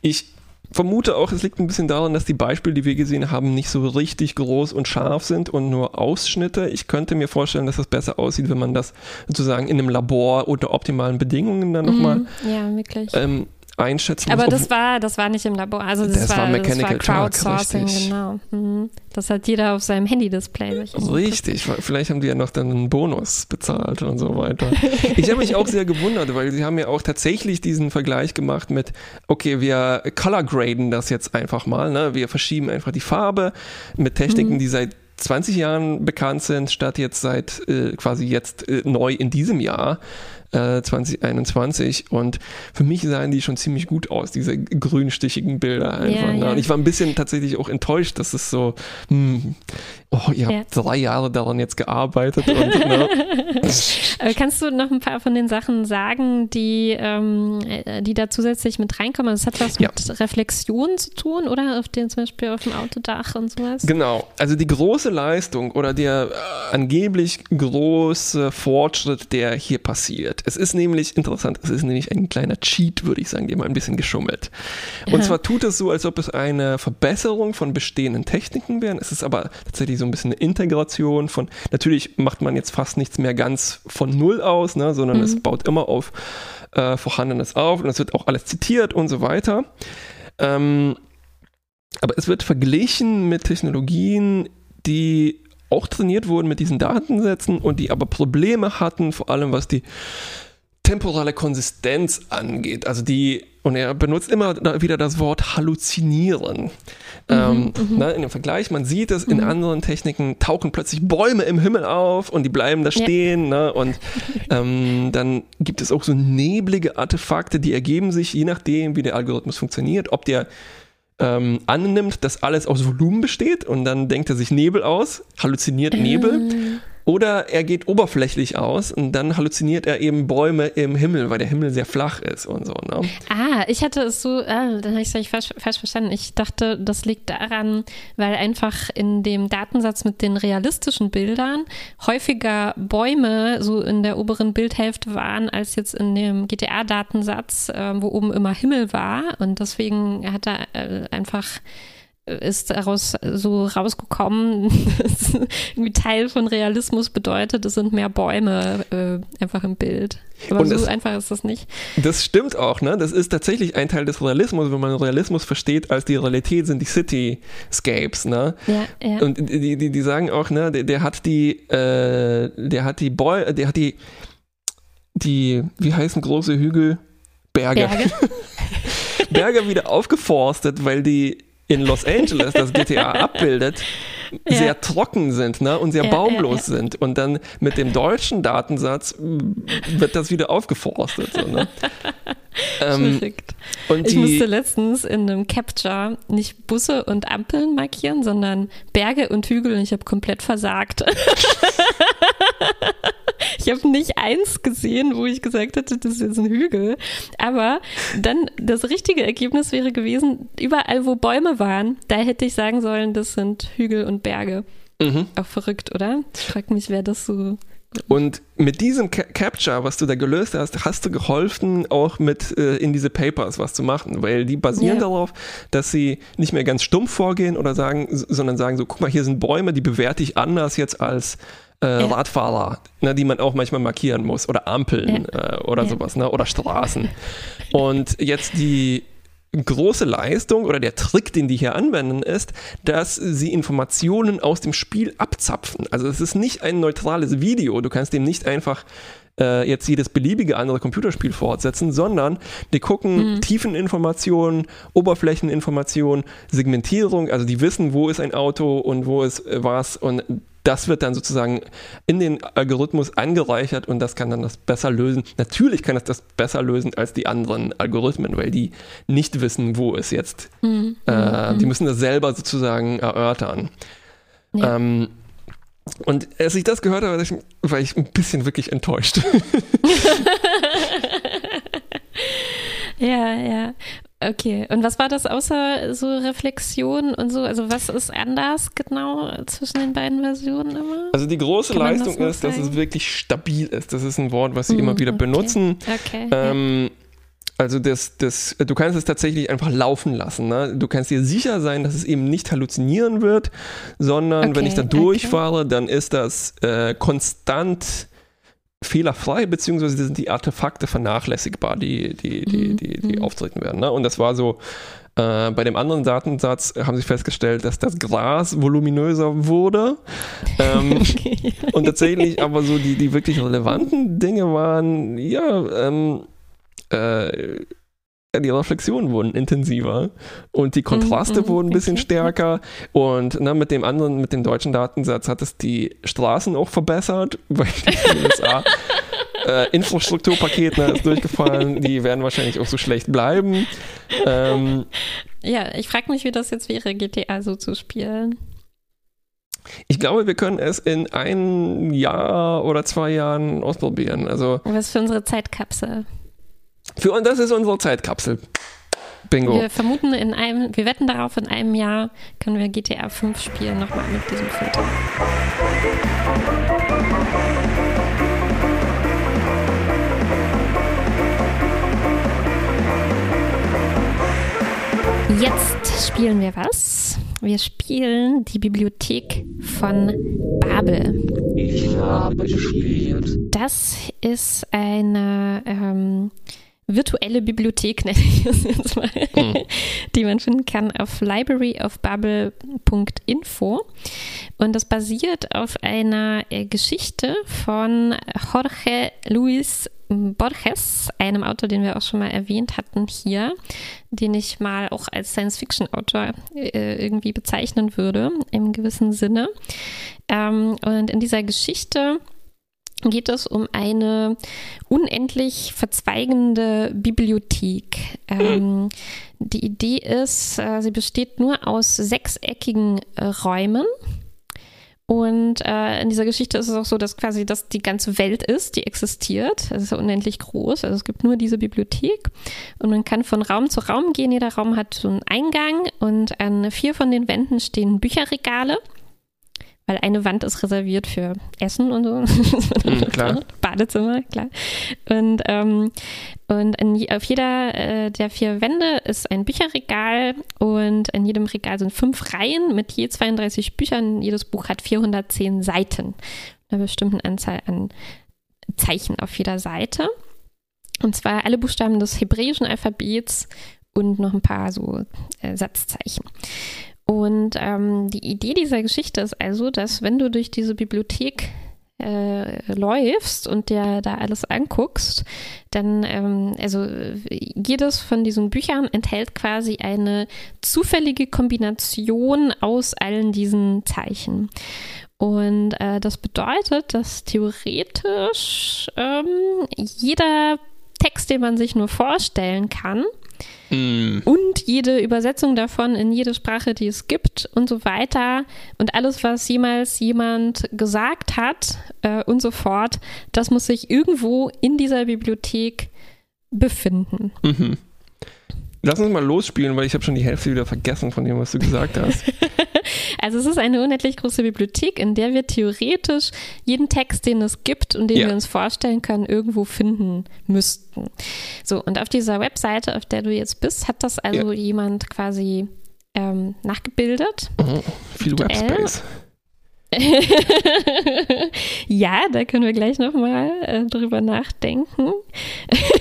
Ich vermute auch, es liegt ein bisschen daran, dass die Beispiele, die wir gesehen haben, nicht so richtig groß und scharf sind und nur Ausschnitte. Ich könnte mir vorstellen, dass das besser aussieht, wenn man das sozusagen in einem Labor unter optimalen Bedingungen dann nochmal Mhm. Ja, wirklich. ähm, einschätzen Aber muss. das war, das war nicht im Labor. Also das, Das war war, Mechanical das war Crowdsourcing, richtig. genau. Mhm. Das hat jeder auf seinem Handy-Display. Richtig, vielleicht haben die ja noch dann einen Bonus bezahlt und so weiter. Ich habe mich auch sehr gewundert, weil sie haben ja auch tatsächlich diesen Vergleich gemacht mit, okay, wir color graden das jetzt einfach mal, ne? wir verschieben einfach die Farbe mit Techniken, Mhm. die seit 20 Jahren bekannt sind, statt jetzt seit äh, quasi jetzt äh, neu in diesem Jahr. Äh, 2021 und für mich sahen die schon ziemlich gut aus, diese grünstichigen Bilder einfach. Ja, ne? ja. Und ich war ein bisschen tatsächlich auch enttäuscht, dass es so, hm, oh, ihr Ja. habt drei Jahre daran jetzt gearbeitet und ne? Kannst du noch ein paar von den Sachen sagen, die, ähm, äh, die da zusätzlich mit reinkommen? Also Das hat was Ja. mit Reflexion zu tun, oder? Auf den zum Beispiel auf dem Autodach und sowas? Genau, also die große Leistung oder der äh, angeblich große Fortschritt, der hier passiert. Es ist nämlich interessant, es ist nämlich ein kleiner Cheat, würde ich sagen, die haben ein bisschen geschummelt. Und Aha. zwar tut es so, als ob es eine Verbesserung von bestehenden Techniken wären. Es ist aber tatsächlich so ein bisschen eine Integration von, natürlich macht man jetzt fast nichts mehr ganz von Null aus, ne, sondern es baut immer auf äh, Vorhandenes auf und es wird auch alles zitiert und so weiter. Ähm, aber es wird verglichen mit Technologien, die auch trainiert wurden mit diesen Datensätzen und die aber Probleme hatten, vor allem was die temporale Konsistenz angeht. Also die, und er benutzt immer wieder das Wort halluzinieren. ähm, ne, in dem Vergleich, man sieht es in anderen Techniken, tauchen plötzlich Bäume im Himmel auf und die bleiben da Ja. stehen. Ne, und ähm, dann gibt es auch so neblige Artefakte, die ergeben sich, je nachdem, wie der Algorithmus funktioniert, ob der ähm, annimmt, dass alles aus Volumen besteht und dann denkt er sich Nebel aus, halluziniert Nebel. Oder er geht oberflächlich aus und dann halluziniert er eben Bäume im Himmel, weil der Himmel sehr flach ist und so. Ne? Ah, ich hatte es so, ah, dann habe ich es falsch, falsch verstanden. Ich dachte, das liegt daran, weil einfach in dem Datensatz mit den realistischen Bildern häufiger Bäume so in der oberen Bildhälfte waren, als jetzt in dem GTA-Datensatz, äh, wo oben immer Himmel war. Und deswegen hat er äh, einfach ist daraus so rausgekommen, dass irgendwie Teil von Realismus bedeutet, es sind mehr Bäume äh, einfach im Bild. Aber Und so es- einfach ist das nicht. Das stimmt auch, ne? Das ist tatsächlich ein Teil des Realismus, wenn man Realismus versteht, als die Realität sind die Cityscapes, ne? Ja, ja. Und die, die, die sagen auch, ne, der, der hat die, äh, der hat die Bäu der hat die, die, wie heißen große Hügel? Berge. Berge. Berge wieder aufgeforstet, weil die in Los Angeles, das GTA abbildet, Ja. sehr trocken sind ne, und sehr Ja, baumlos ja, sind. Und dann mit dem deutschen Datensatz wird das wieder aufgeforstet. So, ne? ähm, und Ich musste letztens in einem Capture nicht Busse und Ampeln markieren, sondern Berge und Hügel und ich habe komplett versagt. ich habe nicht eins gesehen, wo ich gesagt hätte, das ist jetzt ein Hügel. Aber dann das richtige Ergebnis wäre gewesen, überall wo Bäume waren, da hätte ich sagen sollen, das sind Hügel und Berge. mhm. Auch verrückt, oder? Ich frage mich, wer das so. Und mit diesem Ca Capture, was du da gelöst hast, hast du geholfen, auch mit äh, in diese Papers was zu machen, weil die basieren Ja. darauf, dass sie nicht mehr ganz stumpf vorgehen oder sagen, sondern sagen so, guck mal, hier sind Bäume, die bewerte ich anders jetzt als äh, Ja. Radfahrer, ne, die man auch manchmal markieren muss oder Ampeln äh, oder Ja. sowas, ne, oder Straßen. Und jetzt die große Leistung oder der Trick, den die hier anwenden, ist, dass sie Informationen aus dem Spiel abzapfen. Also es ist nicht ein neutrales Video. Du kannst dem nicht einfach äh, jetzt jedes beliebige andere Computerspiel fortsetzen, sondern die gucken Tiefeninformationen, Oberflächeninformationen, Segmentierung, also die wissen, wo ist ein Auto und wo ist äh, was und das wird dann sozusagen in den Algorithmus angereichert und das kann dann das besser lösen. Natürlich kann es das besser lösen als die anderen Algorithmen, weil die nicht wissen, wo es jetzt. Äh, die müssen das selber sozusagen erörtern. Ja. Ähm, und als ich das gehört habe, war ich ein bisschen wirklich enttäuscht. Ja, ja. Okay. Und was war das außer so Reflexion und so? Also was ist anders genau zwischen den beiden Versionen immer? Also die große das Leistung noch ist, dass es sagen? wirklich stabil ist. Das ist ein Wort, was sie Hm, immer wieder okay. benutzen. Okay. Ähm, also das, das, du kannst es tatsächlich einfach laufen lassen. Ne? Du kannst dir sicher sein, dass es eben nicht halluzinieren wird, sondern wenn Okay, ich da okay. durchfahre, dann ist das äh, konstant fehlerfrei, beziehungsweise sind die Artefakte vernachlässigbar, die, die, die, Mhm, die, die mhm. auftreten werden. Ne? Und das war so, äh, bei dem anderen Datensatz haben sie festgestellt, dass das Gras voluminöser wurde. Ähm, okay. und tatsächlich aber so die, die wirklich relevanten Dinge waren, ja, ähm, äh, die Reflexionen wurden intensiver und die Kontraste Mhm, wurden ein bisschen stärker und na, mit dem anderen, mit dem deutschen Datensatz hat es die Straßen auch verbessert, weil die USA äh, Infrastrukturpaket ne, ist durchgefallen. Die werden wahrscheinlich auch so schlecht bleiben. Ähm, Ja, ich frage mich, wie das jetzt wäre, GTA so zu spielen. ich glaube, wir können es in ein Jahr oder zwei Jahren ausprobieren. Also Was für unsere Zeitkapsel. Für uns, das ist unsere Zeitkapsel. Bingo. Wir vermuten in einem, wir wetten darauf, in einem Jahr können wir GTA 5 spielen, nochmal mit diesem Filter. Jetzt spielen wir was? Wir spielen die Bibliothek von Babel. Ich habe gespielt. Das ist eine ähm, virtuelle Bibliothek, nenne ich es jetzt mal, die man finden kann auf libraryofbubble.info. Und das basiert auf einer äh, Geschichte von Jorge Luis Borges, einem Autor, den wir auch schon mal erwähnt hatten hier, den ich mal auch als Science-Fiction-Autor äh, irgendwie bezeichnen würde, im gewissen Sinne. Ähm, und in dieser Geschichte geht es um eine unendlich verzweigende Bibliothek. Ähm, die Idee ist, äh, sie besteht nur aus sechseckigen äh, Räumen. Und äh, in dieser Geschichte ist es auch so, dass quasi das die ganze Welt ist, die existiert. Es ist unendlich groß. Also es gibt nur diese Bibliothek. Und man kann von Raum zu Raum gehen. Jeder Raum hat so einen Eingang und an vier von den Wänden stehen Bücherregale weil eine Wand ist reserviert für Essen und so. Mhm, klar. Badezimmer, klar. Und, ähm, und in, auf jeder äh, der vier Wände ist ein Bücherregal und in jedem Regal sind fünf Reihen mit je 32 Büchern. Jedes Buch hat 410 Seiten. Einer bestimmten Anzahl an Zeichen auf jeder Seite. Und zwar alle Buchstaben des hebräischen Alphabets und noch ein paar so äh, Satzzeichen. Und ähm, die Idee dieser Geschichte ist also, dass wenn du durch diese Bibliothek äh, läufst und dir da alles anguckst, dann, ähm, also jedes von diesen Büchern enthält quasi eine zufällige Kombination aus allen diesen Zeichen. Und äh, das bedeutet, dass theoretisch ähm, jeder Text, den man sich nur vorstellen kann, Mm. und jede Übersetzung davon in jede Sprache, die es gibt und so weiter und alles, was jemals jemand gesagt hat äh, und so fort, das muss sich irgendwo in dieser Bibliothek befinden. Mhm. Lass uns mal losspielen, weil ich habe schon die Hälfte wieder vergessen von dem, was du gesagt hast. Also es ist eine unendlich große Bibliothek, in der wir theoretisch jeden Text, den es gibt und den Ja. wir uns vorstellen können, irgendwo finden müssten. So, und auf dieser Webseite, auf der du jetzt bist, hat das also jemand quasi ähm, nachgebildet. Mhm. Viel. Webspace. ja, da können wir gleich nochmal äh, drüber nachdenken.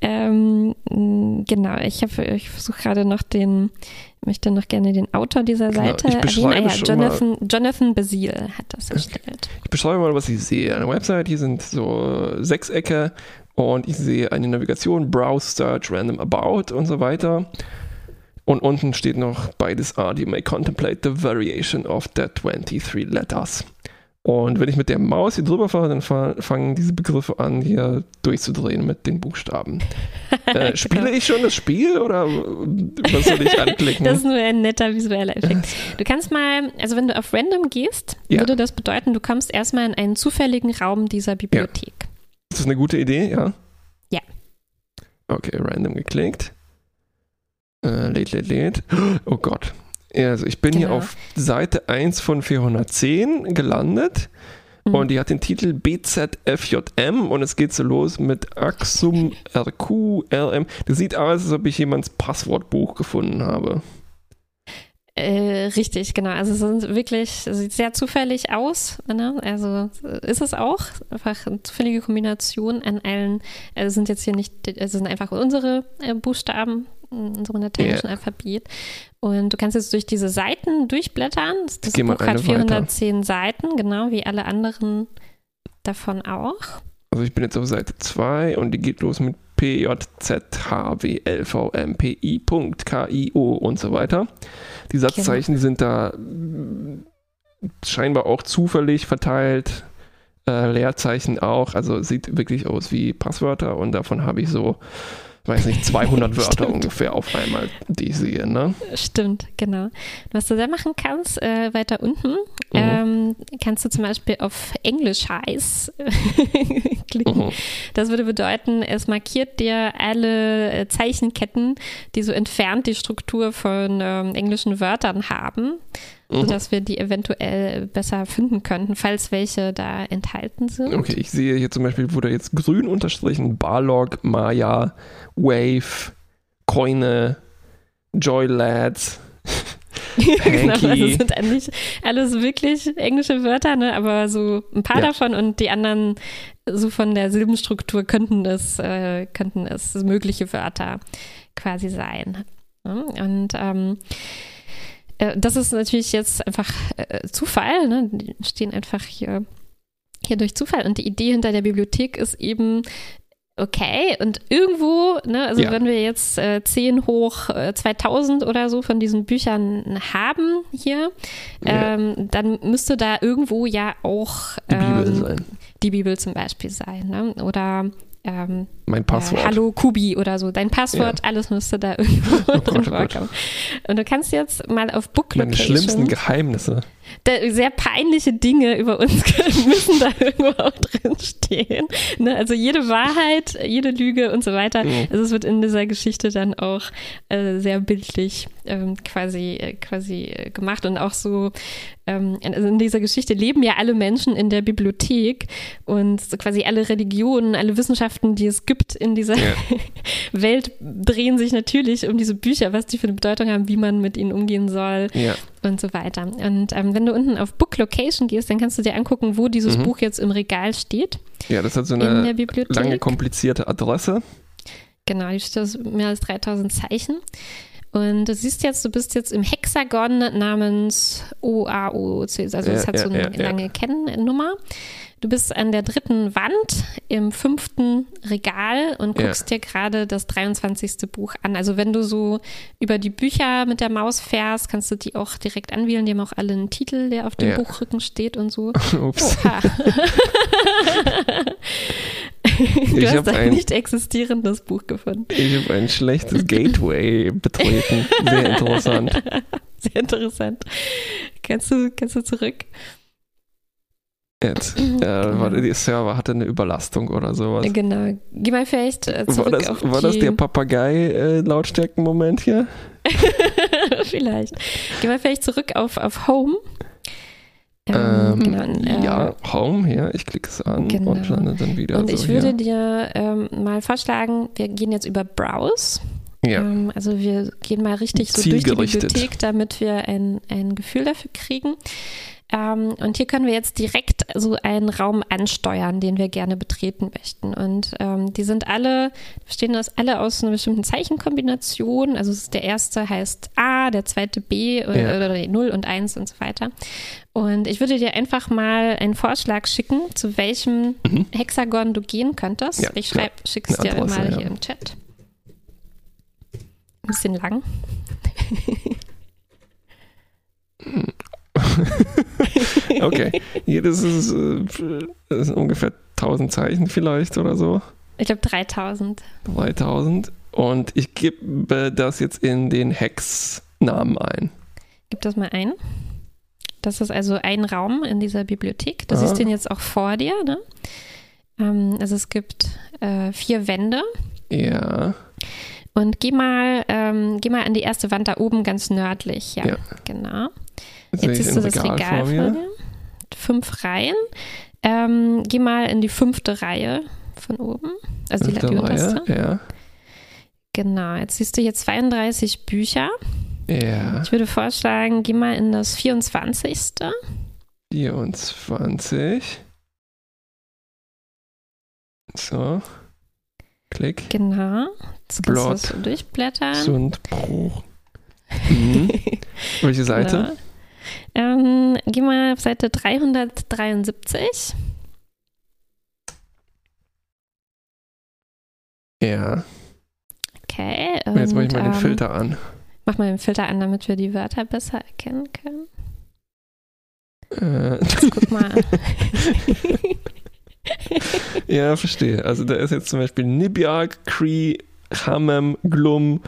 ähm, genau, ich, hab- ich versuche gerade noch den, möchte noch gerne den Autor dieser Genau, Seite erwähnen. Ah, ja, Jonathan, Jonathan Basile hat das erstellt. Ich beschreibe mal, was ich sehe. Eine Website, hier sind so Sechsecke und ich sehe eine Navigation, Browse, Search, Random About und so weiter. Und unten steht noch, by this art you may contemplate the variation of the 23 letters. Und wenn ich mit der Maus hier drüber fahre, dann fa- fangen diese Begriffe an, hier durchzudrehen mit den Buchstaben. Äh, spiele Genau. ich schon das Spiel oder was soll ich anklicken? Das ist nur ein netter visueller Effekt. Du kannst mal, also wenn du auf Random gehst, Ja. würde das bedeuten, du kommst erstmal in einen zufälligen Raum dieser Bibliothek. Ist das eine gute Idee, ja? Ja. Okay, random geklickt. Äh, lädt, lädt, lädt. Oh Gott. Ja, Also ich bin hier Genau. auf Seite 1 von 410 gelandet Mhm. und die hat den Titel BZFJM und es geht so los mit Axum RQLM. Das sieht aus, als ob ich jemands Passwortbuch gefunden habe. Äh, richtig, genau. Also es sind wirklich, es sieht sehr zufällig aus. Ne? Also ist es auch. Einfach eine zufällige Kombination an allen, also es sind jetzt hier nicht, es sind einfach unsere äh, Buchstaben in unserem lateinischen Alphabet. Und du kannst jetzt durch diese Seiten durchblättern. Das, das Buch hat eine 410 Seiten, genau wie alle anderen davon auch. Also ich bin jetzt auf Seite 2 und die geht los mit PJZHWLVMPI.KIO und so weiter. Die Satzzeichen sind da scheinbar auch zufällig verteilt. Äh, Leerzeichen auch. Also sieht wirklich aus wie Passwörter und davon habe ich so, weiß nicht, 200 Wörter ungefähr auf einmal, die ich sehe. Ne? Stimmt, genau. Was du da machen kannst, äh, weiter unten, Mhm. ähm, kannst du zum Beispiel auf Englisch heiß klicken. Mhm. Das würde bedeuten, es markiert dir alle äh, Zeichenketten, die so entfernt die Struktur von ähm, englischen Wörtern haben, Mhm. sodass wir die eventuell besser finden könnten, falls welche da enthalten sind. Okay, ich sehe hier zum Beispiel, wurde jetzt grün unterstrichen, Barlog, Maya, Wave, Coine, Joylads. genau, also sind eigentlich alles wirklich englische Wörter, ne? aber so ein paar Ja. davon und die anderen so von der Silbenstruktur könnten es, äh, könnten es mögliche Wörter quasi sein. Ne? Und ähm, äh, das ist natürlich jetzt einfach äh, Zufall, ne? die stehen einfach hier, hier durch Zufall und die Idee hinter der Bibliothek ist eben, Okay, und irgendwo, ne, also Ja. wenn wir jetzt äh, 10 hoch äh, 2000 oder so von diesen Büchern haben hier, Ja. ähm, dann müsste da irgendwo ja auch Die Bibel ähm, sein. die Bibel zum Beispiel sein. Ne? Oder ähm, Mein Passwort. Äh, Hallo Kubi oder so. Dein Passwort, alles müsste da irgendwo Oh Gott, drin oh Gott. vorkommen. Und du kannst jetzt mal auf Book Meine schlimmsten Location. Geheimnisse. Sehr peinliche Dinge über uns müssen da irgendwo auch drin stehen. Ne? Also jede Wahrheit, jede Lüge und so weiter. Mhm. Also es wird in dieser Geschichte dann auch äh, sehr bildlich ähm, quasi, äh, quasi äh, gemacht und auch so, ähm, also in dieser Geschichte leben ja alle Menschen in der Bibliothek und so quasi alle Religionen, alle Wissenschaften, die es gibt in dieser Ja. Welt, drehen sich natürlich um diese Bücher, was die für eine Bedeutung haben, wie man mit ihnen umgehen soll Ja. Und so weiter. Und ähm, wenn du unten auf Book Location gehst, dann kannst du dir angucken, wo dieses Mhm. Buch jetzt im Regal steht ja, das hat so eine lange komplizierte Adresse. Genau, die steht aus mehr als 3000 Zeichen. Und du siehst jetzt, du bist jetzt im Hexagon namens OAOC, also Ja, es hat so ja, eine ja, ja. lange Kennnummer. Du bist an der dritten Wand im fünften Regal und Ja. guckst dir gerade das 23. Buch an. Also wenn du so über die Bücher mit der Maus fährst, kannst du die auch direkt anwählen. Die haben auch alle einen Titel, der auf dem Ja. Buchrücken steht und so. Ups. Du Ich hast ein- nicht existierendes Buch gefunden. Ich habe ein schlechtes Gateway betreten. Sehr interessant. Sehr interessant. Kannst du, kannst du zurück? Jetzt. Äh, warte, der Server hatte eine Überlastung oder sowas. Genau. Geh mal vielleicht äh, War zurück das, auf war die, das der Papagei-Lautstärken-Moment hier? vielleicht. Geh mal vielleicht zurück auf, auf Home. Ähm, genau, äh, ja, Home, ja, ich klicke es an Genau. und lande dann wieder Und so ich würde hier. dir ähm, mal vorschlagen, wir gehen jetzt über Browse. Ja, Ähm, also wir gehen mal richtig so durch die. Bibliothek, damit wir ein, ein Gefühl dafür kriegen. Ähm, und hier können wir jetzt direkt so einen Raum ansteuern, den wir gerne betreten möchten. Und ähm, die sind alle, bestehen das alle aus einer bestimmten Zeichenkombination. Also der erste heißt A, der zweite B oder, Ja. oder nee, 0 und 1 und so weiter. Und ich würde dir einfach mal einen Vorschlag schicken, zu welchem Mhm. Hexagon du gehen könntest. Ja, ich schreib, schick's eine dir Adresse, mal ja. hier im Chat. Ein bisschen lang. okay. Das ist, äh, sind ungefähr 1000 Zeichen vielleicht oder so. Ich glaube 3000. 3000. Und ich gebe das jetzt in den Hex-Namen ein. Gib das mal ein. Das ist also ein Raum in dieser Bibliothek. Du Ah. siehst den jetzt auch vor dir. Ne? Ähm, also es gibt äh, vier Wände. Ja. Und geh mal, ähm, geh mal an die erste Wand da oben ganz nördlich. Ja, Ja. genau. Jetzt, siehst du das Regal vor dir. Fünf Reihen. Ähm, geh mal in die fünfte Reihe von oben. Also die, Fünfte die unterste. Reihe. Ja. Genau. Jetzt siehst du hier 32 Bücher. Ja. Ich würde vorschlagen, geh mal in das 24. 24. So. Klick. Genau. Jetzt kannst du das so durchblättern. Sundbruch. Mhm. Welche Seite? Genau. Ähm, geh mal auf Seite 373. Ja. Okay. Und jetzt mache ich mal den ähm, Filter an. Mach mal den Filter an, damit wir die Wörter besser erkennen können. Äh, Guck mal. ja, verstehe. Also da ist jetzt zum Beispiel Nibjag, Cree, Hamem, Glum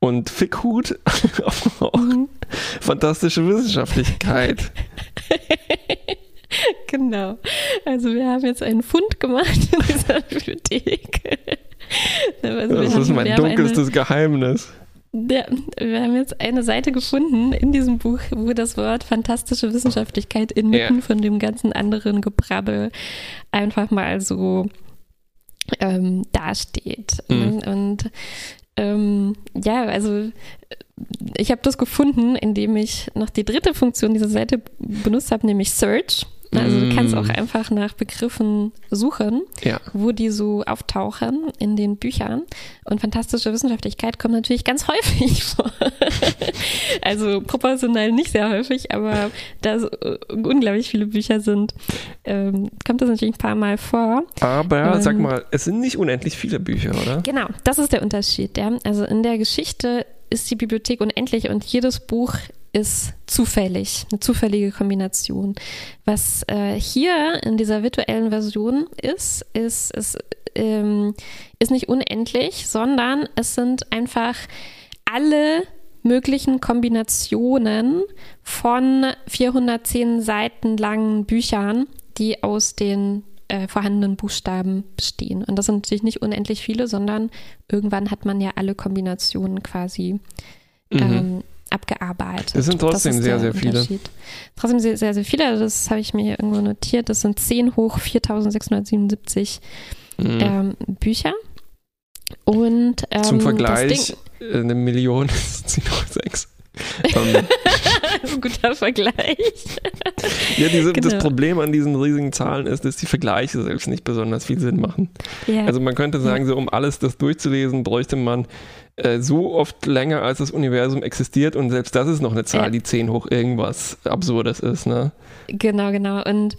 und Fickhut. Auch Mhm. Fantastische Wissenschaftlichkeit. Genau. Also wir haben jetzt einen Fund gemacht in dieser Bibliothek. Also Das haben- ist mein dunkelstes Geheimnis. Eine, ja, wir haben jetzt eine Seite gefunden in diesem Buch, wo das Wort fantastische Wissenschaftlichkeit inmitten Ja. von dem ganzen anderen Gebrabbel einfach mal so ähm, dasteht. Mhm. Und ähm, ja, also ich habe das gefunden, indem ich noch die dritte Funktion dieser Seite benutzt habe, nämlich Search. Also du kannst Mm. auch einfach nach Begriffen suchen, Ja. wo die so auftauchen in den Büchern. Und fantastische Wissenschaftlichkeit kommt natürlich ganz häufig vor. also proportional nicht sehr häufig, aber da so äh, unglaublich viele Bücher sind, ähm, kommt das natürlich ein paar Mal vor. Aber sag Ähm. mal, es sind nicht unendlich viele Bücher, oder? Genau, das ist der Unterschied. Ja? Also in der Geschichte ist die Bibliothek unendlich und jedes Buch ist zufällig, eine zufällige Kombination. Was äh, hier in dieser virtuellen Version ist, ist, ist, ähm, ist nicht unendlich, sondern es sind einfach alle möglichen Kombinationen von 410 Seiten langen Büchern, die aus den äh, vorhandenen Buchstaben bestehen. Und das sind natürlich nicht unendlich viele, sondern irgendwann hat man ja alle Kombinationen quasi mhm. ähm, abgearbeitet. Es sind trotzdem sehr, sehr viele. Trotzdem sehr, sehr, sehr viele. Das habe ich mir hier irgendwo notiert. Das sind 10 hoch 4677 mhm. ähm, Bücher. Und ähm, Zum Vergleich, Ding, äh, eine Million sind 10 hoch 6 um, ähm. Guter Vergleich. ja, diese, genau. das Problem an diesen riesigen Zahlen ist, dass die Vergleiche selbst nicht besonders viel Sinn machen. Ja. Also man könnte sagen, so um alles das durchzulesen, bräuchte man äh, so oft länger, als das Universum existiert und selbst das ist noch eine Zahl, ja. die 10 hoch irgendwas Absurdes ist, ne? Genau, genau. Und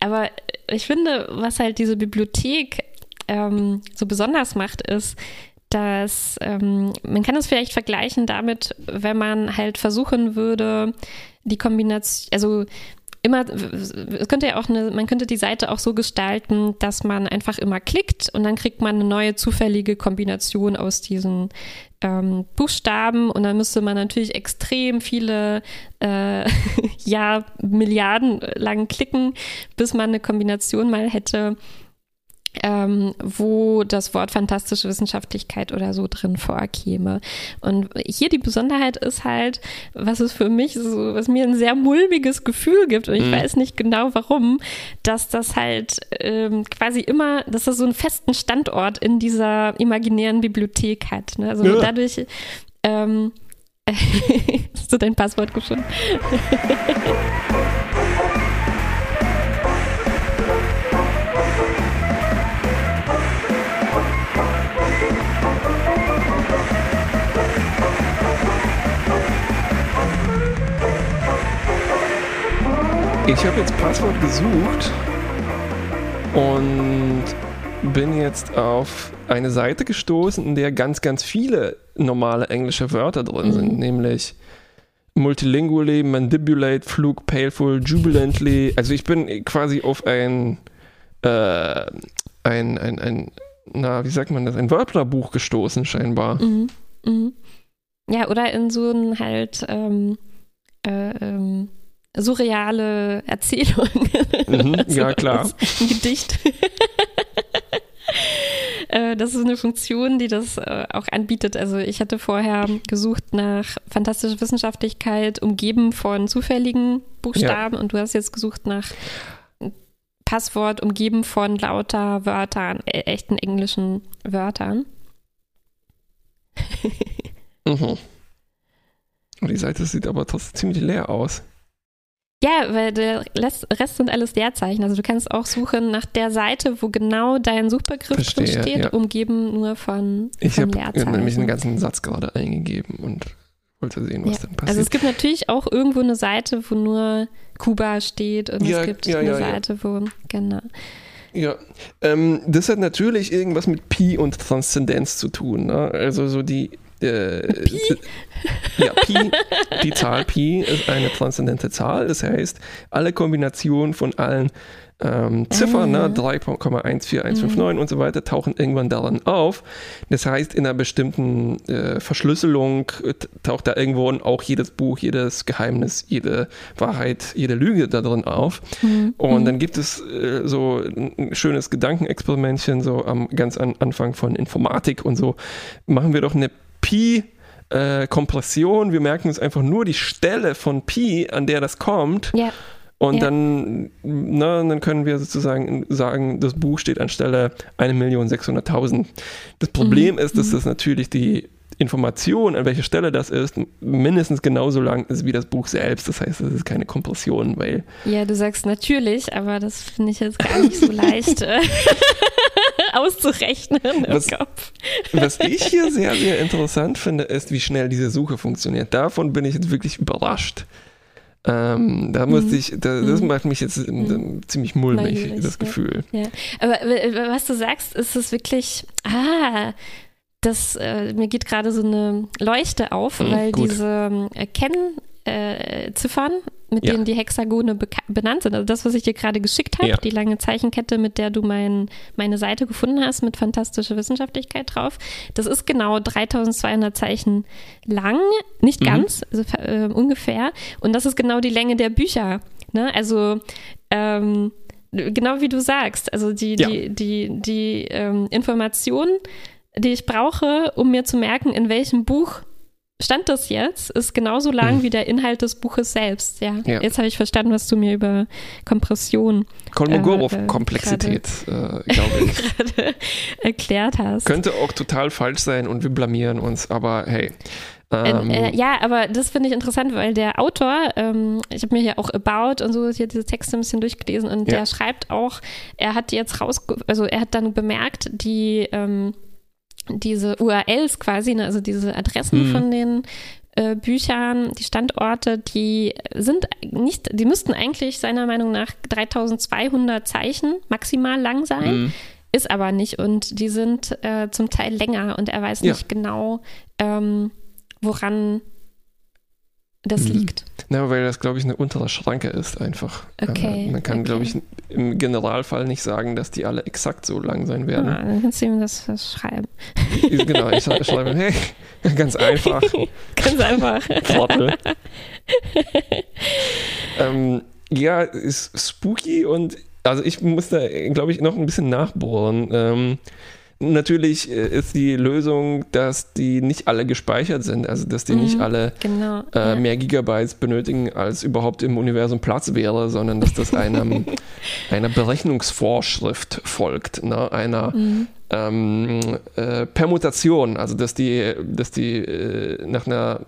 aber ich finde, was halt diese Bibliothek ähm, so besonders macht, ist, dass ähm, man kann es vielleicht vergleichen damit, wenn man halt versuchen würde, die Kombination, also immer, es könnte ja auch eine, man könnte die Seite auch so gestalten, dass man einfach immer klickt und dann kriegt man eine neue zufällige Kombination aus diesen ähm, Buchstaben und dann müsste man natürlich extrem viele, äh, ja, Milliarden lang klicken, bis man eine Kombination mal hätte, ähm, wo das Wort fantastische Wissenschaftlichkeit oder so drin vorkäme. Und hier die Besonderheit ist halt, was es für mich so, was mir ein sehr mulmiges Gefühl gibt, und ich Mhm. weiß nicht genau warum, dass das halt ähm, quasi immer, dass das so einen festen Standort in dieser imaginären Bibliothek hat. Ne? Also Ja. dadurch ähm, Hast du dein Passwort gefunden? Ich habe jetzt Passwort gesucht und bin jetzt auf eine Seite gestoßen, in der ganz, ganz viele normale englische Wörter drin sind, Mhm. nämlich multilingually, mandibulate, flug, paleful, jubilantly. Also ich bin quasi auf ein, äh, ein, ein, ein, na, wie sagt man das, ein Wörterbuch gestoßen scheinbar. Mhm. Mhm. Ja, oder in so ein halt ähm, äh, ähm, surreale Erzählung. Mhm, Also ja, klar. Ein Gedicht. Äh, Das ist eine Funktion, die das äh, auch anbietet. Also ich hatte vorher gesucht nach fantastischer Wissenschaftlichkeit, umgeben von zufälligen Buchstaben und du hast jetzt gesucht nach Passwort, umgeben von lauter Wörtern, äh, echten englischen Wörtern. Mhm. Und die Seite sieht aber trotzdem ziemlich leer aus. Ja, weil der Rest, sind alles Leerzeichen. Also du kannst auch suchen nach der Seite, wo genau dein Suchbegriff Verstehe, drin steht, ja. umgeben nur von, Ich von habe Leerzeichen. nämlich einen ganzen Satz gerade eingegeben und wollte sehen, was Ja. dann passiert. Also es gibt natürlich auch irgendwo eine Seite, wo nur Kuba steht und Ja, es gibt ja, eine. Seite, wo, genau. Ja, ähm, das hat natürlich irgendwas mit Pi und Transzendenz zu tun. Ne? Also so die Äh, Pi? Ja, Pi, die Zahl Pi ist eine transzendente Zahl. Das heißt, alle Kombinationen von allen ähm, Ziffern, Ah. ne, 3,14159 und so weiter, tauchen irgendwann darin auf. Das heißt, in einer bestimmten äh, Verschlüsselung äh, taucht da irgendwo auch jedes Buch, jedes Geheimnis, jede Wahrheit, jede Lüge da drin auf. Und dann gibt es äh, so ein schönes Gedankenexperimentchen, so am ganz an Anfang von Informatik und so. Machen wir doch eine Pi. äh, Kompression, wir merken uns einfach nur die Stelle von Pi, an der das kommt, Ja. und Ja. dann, na, dann können wir sozusagen sagen, das Buch steht anstelle 1.600.000. Das Problem Mhm. ist, dass das natürlich die Information, an welcher Stelle das ist, mindestens genauso lang ist wie das Buch selbst. Das heißt, es ist keine Kompression, weil Ja, du sagst natürlich, aber das finde ich jetzt gar nicht so leicht äh, auszurechnen im Was- Kopf. was ich hier sehr, sehr interessant finde, ist, wie schnell diese Suche funktioniert. Davon bin ich jetzt wirklich überrascht. Ähm, da musste ich, da, das macht mich jetzt ähm, ziemlich mulmig, Neugierig, das. Gefühl. Ja, aber äh, was du sagst, ist es wirklich, ah, das, äh, mir geht gerade so eine Leuchte auf, Mhm, weil gut. diese äh, Kennziffern, mit Ja. denen die Hexagone benannt sind, also das, was ich dir gerade geschickt habe, Ja. die lange Zeichenkette, mit der du mein, meine Seite gefunden hast, mit fantastischer Wissenschaftlichkeit drauf, das ist genau 3200 Zeichen lang, nicht Mhm. ganz, also äh, ungefähr, und das ist genau die Länge der Bücher. Ne? Also ähm, genau wie du sagst, also die, Ja. die, die, die ähm, Information, die ich brauche, um mir zu merken, in welchem Buch stand das jetzt, ist genauso lang Mhm. wie der Inhalt des Buches selbst. Ja, Ja. jetzt habe ich verstanden, was du mir über Kompression Kolmogorov-Komplexität, äh, glaube ich. gerade erklärt hast. Könnte auch total falsch sein und wir blamieren uns, aber hey. Ähm, Äh, äh, ja, aber das finde ich interessant, weil der Autor, ähm, ich habe mir hier auch About und so hier diese Texte ein bisschen durchgelesen und Ja. der schreibt auch, er hat jetzt raus, also er hat dann bemerkt, die ähm, diese URLs quasi, ne, also diese Adressen Mhm. von den äh, Büchern, die Standorte, die sind nicht, die müssten eigentlich seiner Meinung nach 3200 Zeichen maximal lang sein. mh. Ist aber nicht und die sind äh, zum Teil länger und er weiß Ja. nicht genau, ähm, woran das Mhm. liegt. Na, weil das, glaube ich, eine untere Schranke ist einfach. Okay, Äh, man kann, okay. glaube ich, im Generalfall nicht sagen, dass die alle exakt so lang sein werden. Ah, dann kannst du ihm das, das schreiben. genau, ich schrei- schreibe, hey, ganz einfach, Ganz einfach. Trottel. ähm, ja, ist spooky und also ich muss da, glaube ich, noch ein bisschen nachbohren. Ähm, natürlich äh, ist die Lösung, dass die nicht alle gespeichert sind, also dass die nicht Mhm. alle Genau. äh, ja. mehr Gigabytes benötigen, als überhaupt im Universum Platz wäre, sondern dass das einem, einer Berechnungsvorschrift folgt, ne? einer Mhm. ähm, äh, Permutation, also dass die, dass die äh, nach einer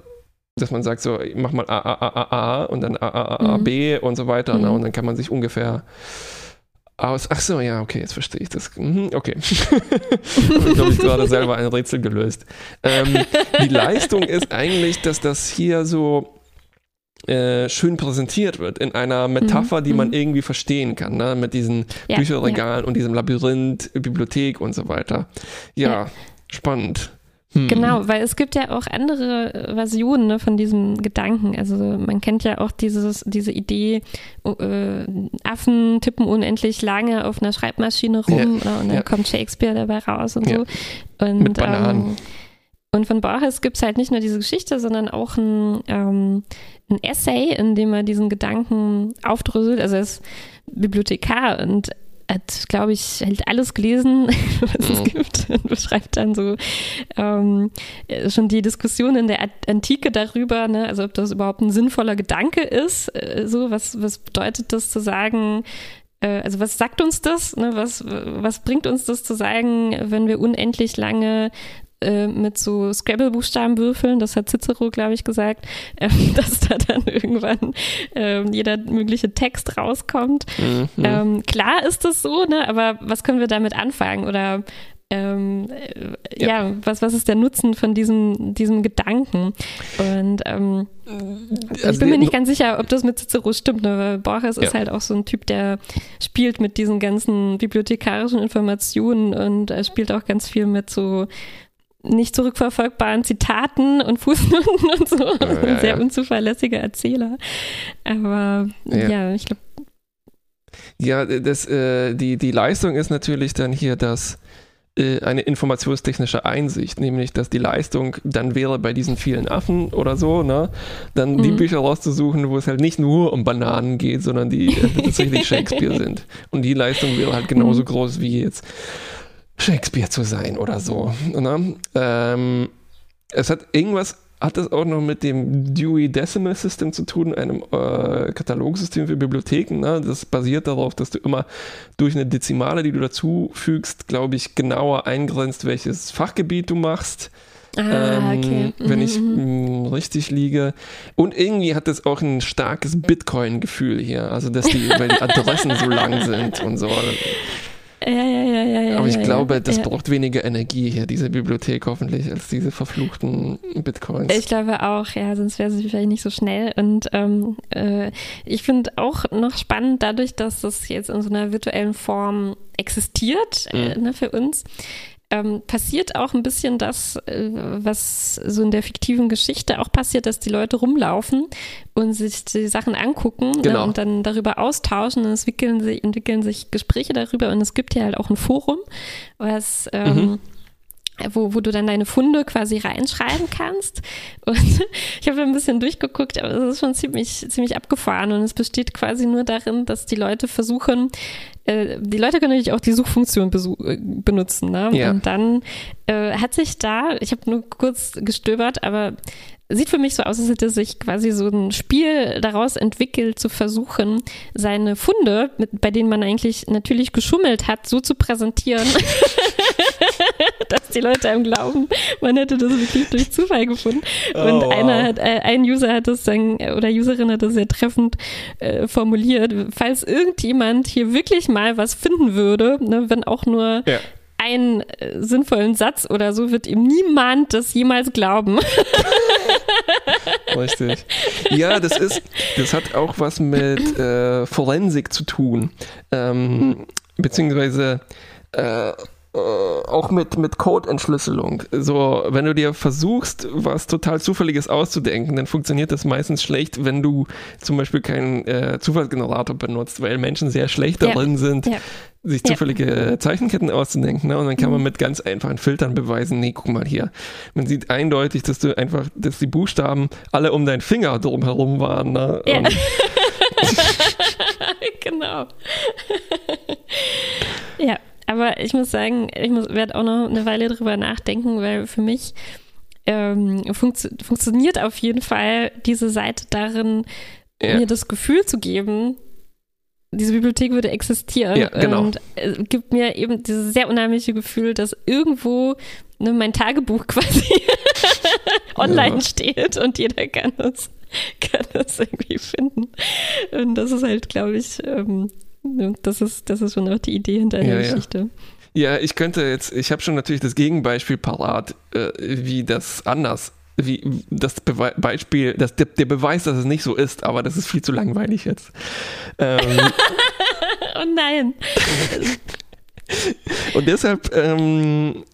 dass man sagt so, mach mal A, A, A, A, A und dann A, A, A, A, Mhm. B und so weiter. Ne? Mhm. Und dann kann man sich ungefähr aus. Ach so, ja, okay, jetzt verstehe ich das. Mhm, okay. Habe ich, glaube ich, gerade selber ein Rätsel gelöst. Ähm, die Leistung ist eigentlich, dass das hier so äh, schön präsentiert wird in einer Metapher, die man mhm. irgendwie verstehen kann, ne? mit diesen Ja, Bücherregalen und diesem Labyrinth, Bibliothek und so weiter. Ja, Ja. spannend. Hm. Genau, weil es gibt ja auch andere äh, Versionen ne, von diesem Gedanken. Also man kennt ja auch dieses, diese Idee, äh, Affen tippen unendlich lange auf einer Schreibmaschine rum Ja, ne, und dann ja. kommt Shakespeare dabei raus und Ja. so. Und, Mit Bananen. Ähm, und von Borges gibt es halt nicht nur diese Geschichte, sondern auch ein, ähm, ein Essay, in dem er diesen Gedanken aufdröselt. Also er ist Bibliothekar und hat, glaube ich, halt alles gelesen, was es Mhm. gibt und beschreibt dann so ähm, äh, schon die Diskussion in der Antike darüber, ne, also ob das überhaupt ein sinnvoller Gedanke ist, äh, so was, was bedeutet das zu sagen, äh, also was sagt uns das, ne, was, was bringt uns das zu sagen, wenn wir unendlich lange äh, mit so Scrabble-Buchstaben würfeln, das hat Cicero, glaube ich, gesagt, ähm, dass da dann irgendwann ähm, jeder mögliche Text rauskommt. Mhm. Ähm, klar ist das so, ne? aber was können wir damit anfangen? Oder ähm, äh, Ja. ja, was, was ist der Nutzen von diesem, diesem Gedanken? Und ähm, ich Also bin mir nicht ganz sicher, ob das mit Cicero stimmt, ne? weil Borges ist Ja. halt auch so ein Typ, der spielt mit diesen ganzen bibliothekarischen Informationen und er spielt auch ganz viel mit so nicht zurückverfolgbaren Zitaten und Fußnoten und so. Ja, ein ja, sehr ja. unzuverlässiger Erzähler. Aber Ja. ja, ich glaube, Ja, das, äh, die, die Leistung ist natürlich dann hier das äh, eine informationstechnische Einsicht, nämlich dass die Leistung dann wäre bei diesen vielen Affen oder so, ne, dann die Mhm. Bücher rauszusuchen, wo es halt nicht nur um Bananen geht, sondern die äh, tatsächlich Shakespeare sind. Und die Leistung wäre halt genauso Mhm. groß wie jetzt Shakespeare zu sein oder so. Ne? Ähm, es hat irgendwas, hat das auch noch mit dem Dewey Decimal System zu tun, einem äh, Katalogsystem für Bibliotheken. Ne? Das basiert darauf, dass du immer durch eine Dezimale, die du dazu fügst, glaube ich, genauer eingrenzt, welches Fachgebiet du machst. ah, okay. Ähm, wenn Mhm, ich mh, richtig liege. Und irgendwie hat es auch ein starkes Bitcoin-Gefühl hier. Also, dass die, weil die Adressen so lang sind und so. Ja, ja, ja, ja. Aber ich glaube, das braucht weniger Energie hier, diese Bibliothek hoffentlich, als diese verfluchten Bitcoins. Ich glaube auch, ja, sonst wäre sie vielleicht nicht so schnell. Und ähm, äh, ich finde auch noch spannend, dadurch, dass das jetzt in so einer virtuellen Form existiert äh, Mhm. ne, für uns, ähm, passiert auch ein bisschen das, äh, was so in der fiktiven Geschichte auch passiert, dass die Leute rumlaufen und sich die Sachen angucken ne, Genau. und dann darüber austauschen und es entwickeln sich, entwickeln sich Gespräche darüber und es gibt ja halt auch ein Forum, was ähm, Mhm. Wo, wo du dann deine Funde quasi reinschreiben kannst. Und ich habe ein bisschen durchgeguckt, aber es ist schon ziemlich, ziemlich abgefahren und es besteht quasi nur darin, dass die Leute versuchen, äh, die Leute können natürlich auch die Suchfunktion äh, benutzen. Ne? Ja. Und dann äh, hat sich da, ich habe nur kurz gestöbert, aber sieht für mich so aus, als hätte sich quasi so ein Spiel daraus entwickelt, zu versuchen, seine Funde, mit, bei denen man eigentlich natürlich geschummelt hat, so zu präsentieren, dass die Leute einem glauben, man hätte das wirklich durch Zufall gefunden. Oh, Und wow. einer hat, äh, ein User hat das dann, oder Userin hat das sehr treffend äh, formuliert, falls irgendjemand hier wirklich mal was finden würde, ne, wenn auch nur Ja. einen äh, sinnvollen Satz oder so, wird ihm niemand das jemals glauben. Richtig. Ja, das ist, das hat auch was mit äh, Forensik zu tun. Ähm, beziehungsweise äh, äh, auch mit, mit Code-Entschlüsselung. So, wenn du dir versuchst, was total Zufälliges auszudenken, dann funktioniert das meistens schlecht, wenn du zum Beispiel keinen äh, Zufallsgenerator benutzt, weil Menschen sehr schlecht Ja. darin sind, Ja. sich Ja. zufällige äh, Zeichenketten auszudenken. Ne? Und dann kann man Mhm. mit ganz einfachen Filtern beweisen, nee, guck mal hier. Man sieht eindeutig, dass du einfach, dass die Buchstaben alle um deinen Finger drumherum waren. Ne? Ja. Und, genau. ja, aber ich muss sagen, ich werde auch noch eine Weile drüber nachdenken, weil für mich ähm, funktio funktioniert auf jeden Fall diese Seite darin, ja. mir das Gefühl zu geben, diese Bibliothek würde existieren Ja, genau. und äh, gibt mir eben dieses sehr unheimliche Gefühl, dass irgendwo ne, mein Tagebuch quasi online Ja. steht und jeder kann es, kann es irgendwie finden. Und das ist halt, glaube ich, ähm, das ist, das ist schon auch die Idee hinter der Ja, ja. Geschichte. Ja, ich könnte jetzt, ich habe schon natürlich das Gegenbeispiel parat, äh, wie das anders, wie das Bewe Beispiel, das, der, der Beweis, dass es nicht so ist, aber das ist viel zu langweilig jetzt. Ähm, Oh nein. und deshalb, ähm,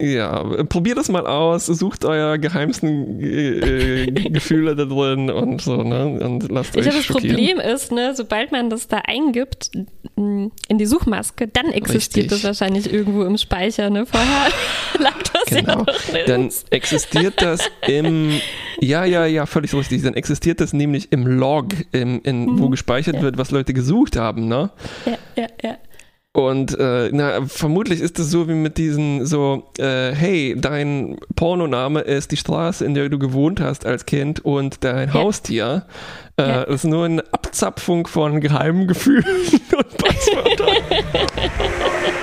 ja, probiert das mal aus, sucht euer geheimsten äh, äh, Gefühle da drin und so, ne? Und lasst Ich euch glaube, das. Problem ist, ne, sobald man das da eingibt m, in die Suchmaske, dann existiert Richtig. das wahrscheinlich irgendwo im Speicher. Ne? Vorher lag das Genau. ja Dann existiert das im, ja, ja, ja, völlig richtig. Dann existiert das nämlich im Log, im, in, wo Mhm. gespeichert Ja. wird, was Leute gesucht haben, ne? Ja, ja, ja. Und äh, na, vermutlich ist es so wie mit diesen so, äh, hey, dein Pornoname ist die Straße, in der du gewohnt hast als Kind und dein Haustier. Äh, Ja. ist nur eine Abzapfung von geheimen Gefühlen und Passwörtern.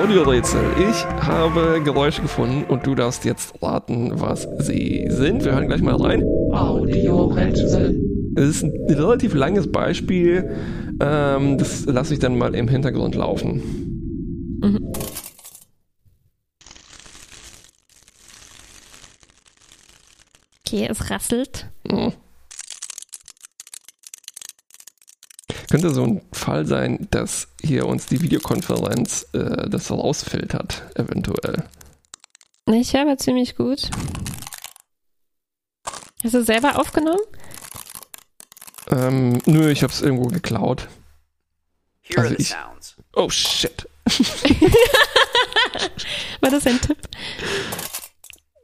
Audiorätsel. Ich habe Geräusche gefunden und du darfst jetzt raten, was sie sind. Wir hören gleich mal rein. Audiorätsel. Es ist ein relativ langes Beispiel. Ähm, das lasse ich dann mal im Hintergrund laufen. Mhm. Okay, es rasselt. Oh. Könnte so ein Fall sein, dass hier uns die Videokonferenz äh, das rausfiltert, eventuell. Ich höre aber ziemlich gut. Hast du selber aufgenommen? Ähm, nö, ich hab's irgendwo geklaut. Here Also are the ich- sounds. Oh shit. War das ein Tipp?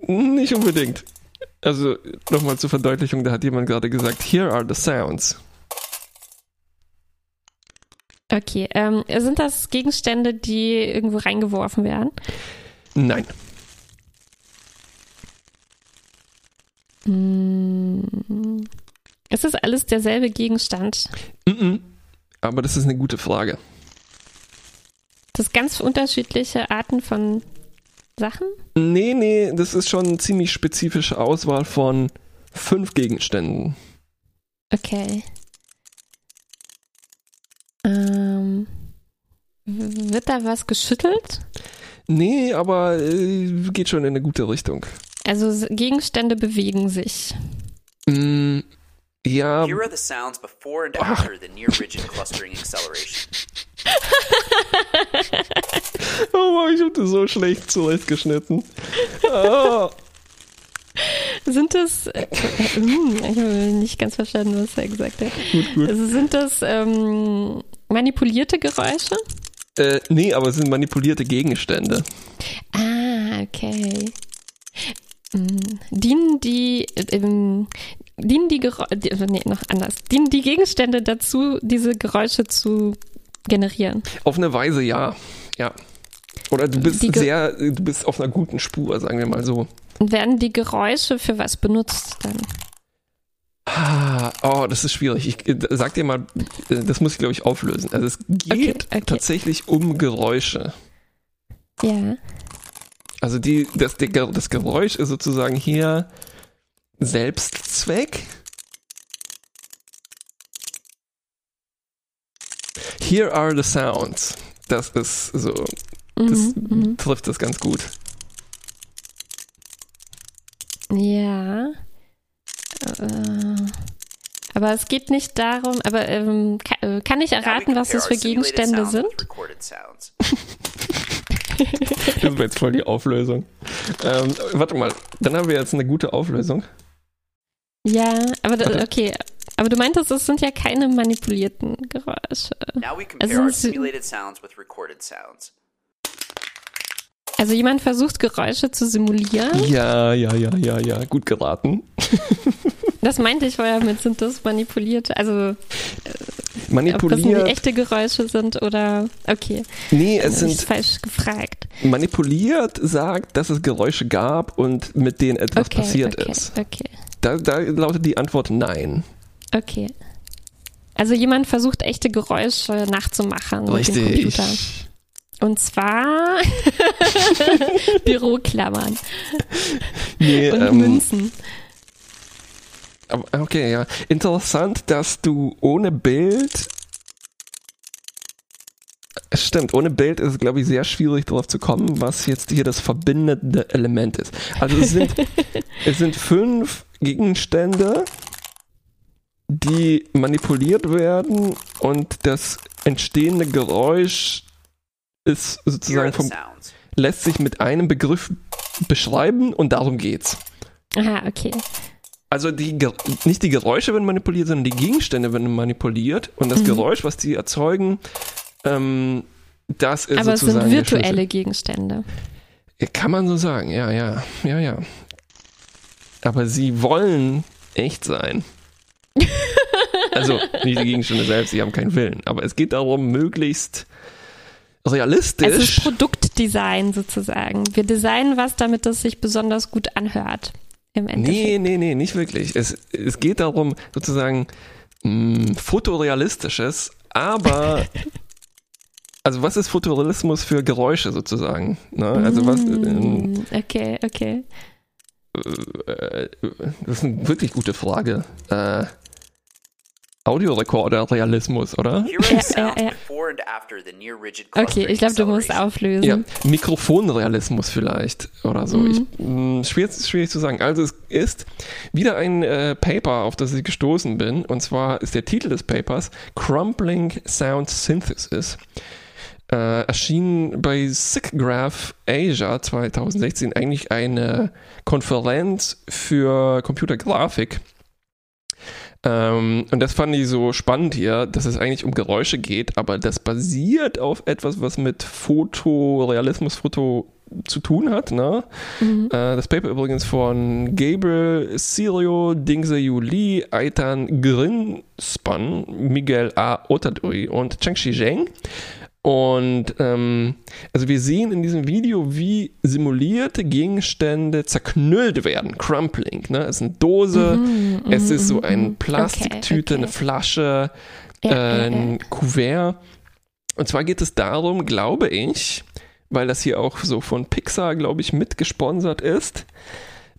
Nicht unbedingt. Also nochmal zur Verdeutlichung, da hat jemand gerade gesagt, here are the sounds. Okay. Ähm, sind das Gegenstände, die irgendwo reingeworfen werden? Nein. Mm. Ist das alles derselbe Gegenstand? Mhm. Aber das ist eine gute Frage. Das ganz unterschiedliche Arten von Sachen? Nee, nee, das ist schon eine ziemlich spezifische Auswahl von fünf Gegenständen. Okay. Ähm, wird da was geschüttelt? Nee, aber äh, geht schon in eine gute Richtung. Also Gegenstände bewegen sich. Mm, ja, Here are the sounds before and Ah. after the near rigid clustering acceleration. oh, ich das so schlecht zurechtgeschnitten. Ah. Sind das, äh, hm, ich habe nicht ganz verstanden, was er gesagt hat. Gut, gut. Also sind das ähm, manipulierte Geräusche? Äh, nee, aber es sind manipulierte Gegenstände. Ah, okay. Hm, Dienen die, äh, ähm, dienen die Geräusche, nee, noch anders, dienen die Gegenstände dazu, diese Geräusche zu generieren? Auf eine Weise ja. Ja. Oder du bist sehr, du bist auf einer guten Spur, sagen wir mal so. Und werden die Geräusche für was benutzt dann? Ah, oh, das ist schwierig. Ich äh, sag dir mal, äh, das muss ich glaube ich auflösen. Also es geht Okay, okay. tatsächlich um Geräusche. Ja. Also die, das, das Geräusch ist sozusagen hier Selbstzweck. Here are the sounds. Das ist so, das Mhm, mhm. trifft das ganz gut. Ja. Äh, aber es geht nicht darum, aber ähm, kann, äh, kann ich erraten, was das für Gegenstände sind? Das war jetzt voll die Auflösung. Ähm, warte mal, dann haben wir jetzt eine gute Auflösung. Ja, aber da, Warte. okay. Aber du meintest, es sind ja keine manipulierten Geräusche. Now we compare Also our simulated sounds with recorded sounds. Also jemand versucht Geräusche zu simulieren. Ja, ja, ja, ja, ja, gut geraten. Das meinte ich vorher mit, sind das manipulierte, also ob das Manipuliert. irgendwie echte Geräusche sind oder okay. Nee, Es sind falsch gefragt. manipuliert sagt, dass es Geräusche gab und mit denen etwas Okay, passiert okay, ist. okay, Da, da lautet die Antwort nein. okay. Also jemand versucht echte Geräusche nachzumachen mit dem Computer. Und zwar Büroklammern Nee, und ähm, Münzen. okay, ja. Interessant, dass du ohne Bild. Stimmt, ohne Bild ist es, glaube ich, sehr schwierig darauf zu kommen, was jetzt hier das verbindende Element ist. Also es sind, es sind fünf Gegenstände, die manipuliert werden und das entstehende Geräusch ist sozusagen vom, lässt sich mit einem Begriff beschreiben und darum geht's. Aha, okay. Also die nicht die Geräusche werden manipuliert, sondern die Gegenstände werden manipuliert und das Mhm. Geräusch, was die erzeugen, ähm, das ist Aber es sozusagen sind virtuelle Gegenstände. Kann man so sagen, ja, ja, ja, ja. Aber sie wollen echt sein. also nicht die Gegenstände selbst, sie haben keinen Willen. Aber es geht darum, möglichst realistisch. Es ist Produktdesign sozusagen. Wir designen was, damit es sich besonders gut anhört. Im Endeffekt. Nee, nee, nee, nicht wirklich. Es, es geht darum, sozusagen mh, fotorealistisches, aber also was ist Fotorealismus für Geräusche sozusagen? Ne? Also was ähm, Mm, Okay, okay. äh, das ist eine wirklich gute Frage. Äh, Audiorekorder-Realismus, oder? Ja, ja, ja. Okay, ich glaube, du musst auflösen. Ja, Mikrofonrealismus vielleicht oder so. Ich, mh, schwierig, schwierig zu sagen. Also es ist wieder ein äh, Paper, auf das ich gestoßen bin. Und zwar ist der Titel des Papers Crumpling Sound Synthesis. Äh, erschienen bei SIGGRAPH Asia 2016 eigentlich eine Konferenz für Computergrafik. Ähm, und das fand ich so spannend hier, dass es eigentlich um Geräusche geht, aber das basiert auf etwas, was mit Fotorealismus, Foto zu tun hat. Ne? Mhm. Äh, das Paper übrigens von Gabriel Sirio, Dingse Yuli, Aitan Grinspan, Miguel A. Otadui und Chengxi Zheng. Und ähm, also wir sehen in diesem Video, wie simulierte Gegenstände zerknüllt werden. Crumpling. Ne? Es ist eine Dose, Mhm, es ist so mhm, eine mhm. Plastiktüte, Okay, eine Flasche, Ja, äh, ein ja. Kuvert. Und zwar geht es darum, glaube ich, weil das hier auch so von Pixar, glaube ich, mitgesponsert ist,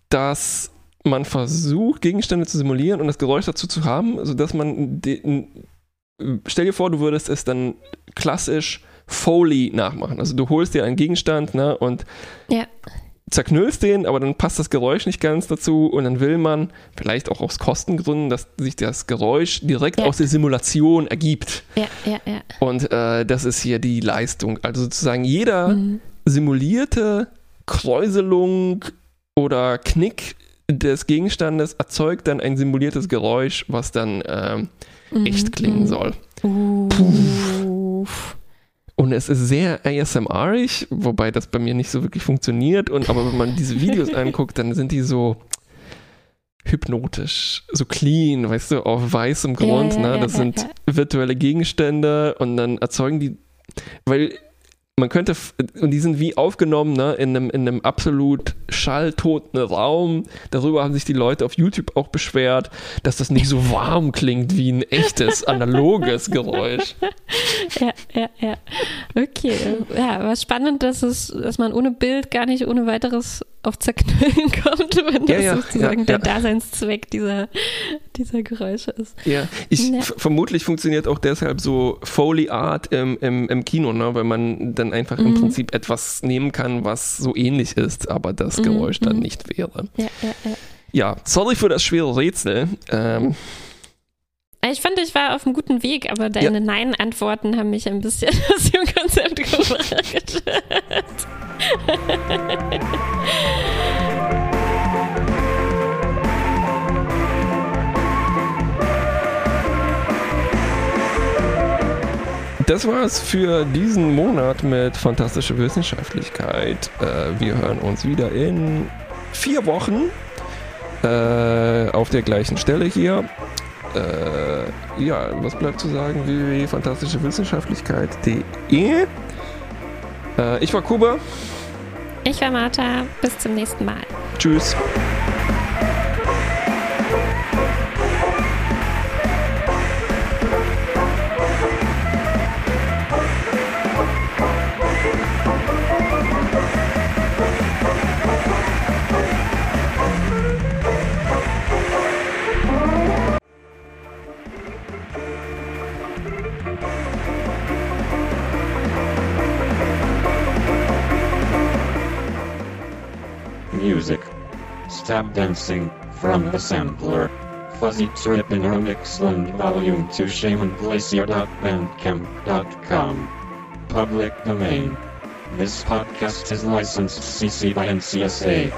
dass man versucht, Gegenstände zu simulieren und das Geräusch dazu zu haben, sodass man stell dir vor, du würdest es dann klassisch Foley nachmachen. Also du holst dir einen Gegenstand ne, und Ja. zerknüllst den, aber dann passt das Geräusch nicht ganz dazu und dann will man, vielleicht auch aus Kostengründen, dass sich das Geräusch direkt Ja. aus der Simulation ergibt. Ja, ja, ja. Und äh, das ist hier die Leistung. Also sozusagen jeder Mhm. simulierte Kräuselung oder Knick des Gegenstandes erzeugt dann ein simuliertes Geräusch, was dann ähm, echt klingen mhm. soll. Uff. Und es ist sehr ASMR-ig, wobei das bei mir nicht so wirklich funktioniert. Und aber wenn man diese Videos anguckt, dann sind die so hypnotisch, so clean, weißt du, auf weißem Grund. ja, ne? ja, Das ja, sind virtuelle Gegenstände und dann erzeugen die, weil man könnte, und die sind wie aufgenommen, ne, in einem, in einem absolut schalltoten Raum. Darüber haben sich die Leute auf YouTube auch beschwert, dass das nicht so warm klingt wie ein echtes, analoges Geräusch. Ja, ja, ja. Okay. Ja, was spannend, dass es, dass man ohne Bild gar nicht ohne weiteres auf Zerknüllen kommt, wenn das Ja, ja, sozusagen ja, der. Daseinszweck dieser, dieser Geräusche ist. Ja, ich vermutlich funktioniert auch deshalb so Foley Art im, im, im Kino, ne? weil man dann einfach im Mhm. Prinzip etwas nehmen kann, was so ähnlich ist, aber das Mhm, Geräusch dann mhm. nicht wäre. Ja, ja, ja. Ja, sorry für das schwere Rätsel. Ähm, Ich fand, ich war auf einem guten Weg, aber deine Ja. Nein-Antworten haben mich ein bisschen aus dem Konzept gebracht. das war's für diesen Monat mit Fantastische Wissenschaftlichkeit. Äh, wir hören uns wieder in vier Wochen äh, auf der gleichen Stelle hier. Äh, ja, was bleibt zu sagen? www.fantastischewissenschaftlichkeit.de äh, Ich war Kuba. Ich war Martha. Bis zum nächsten Mal. Tschüss. Stab dancing from the sampler. Fuzzy Trip in Remix and Volume 2 ShamanGlacier.bandcamp.com. Public domain. This podcast is licensed CC by NCSA.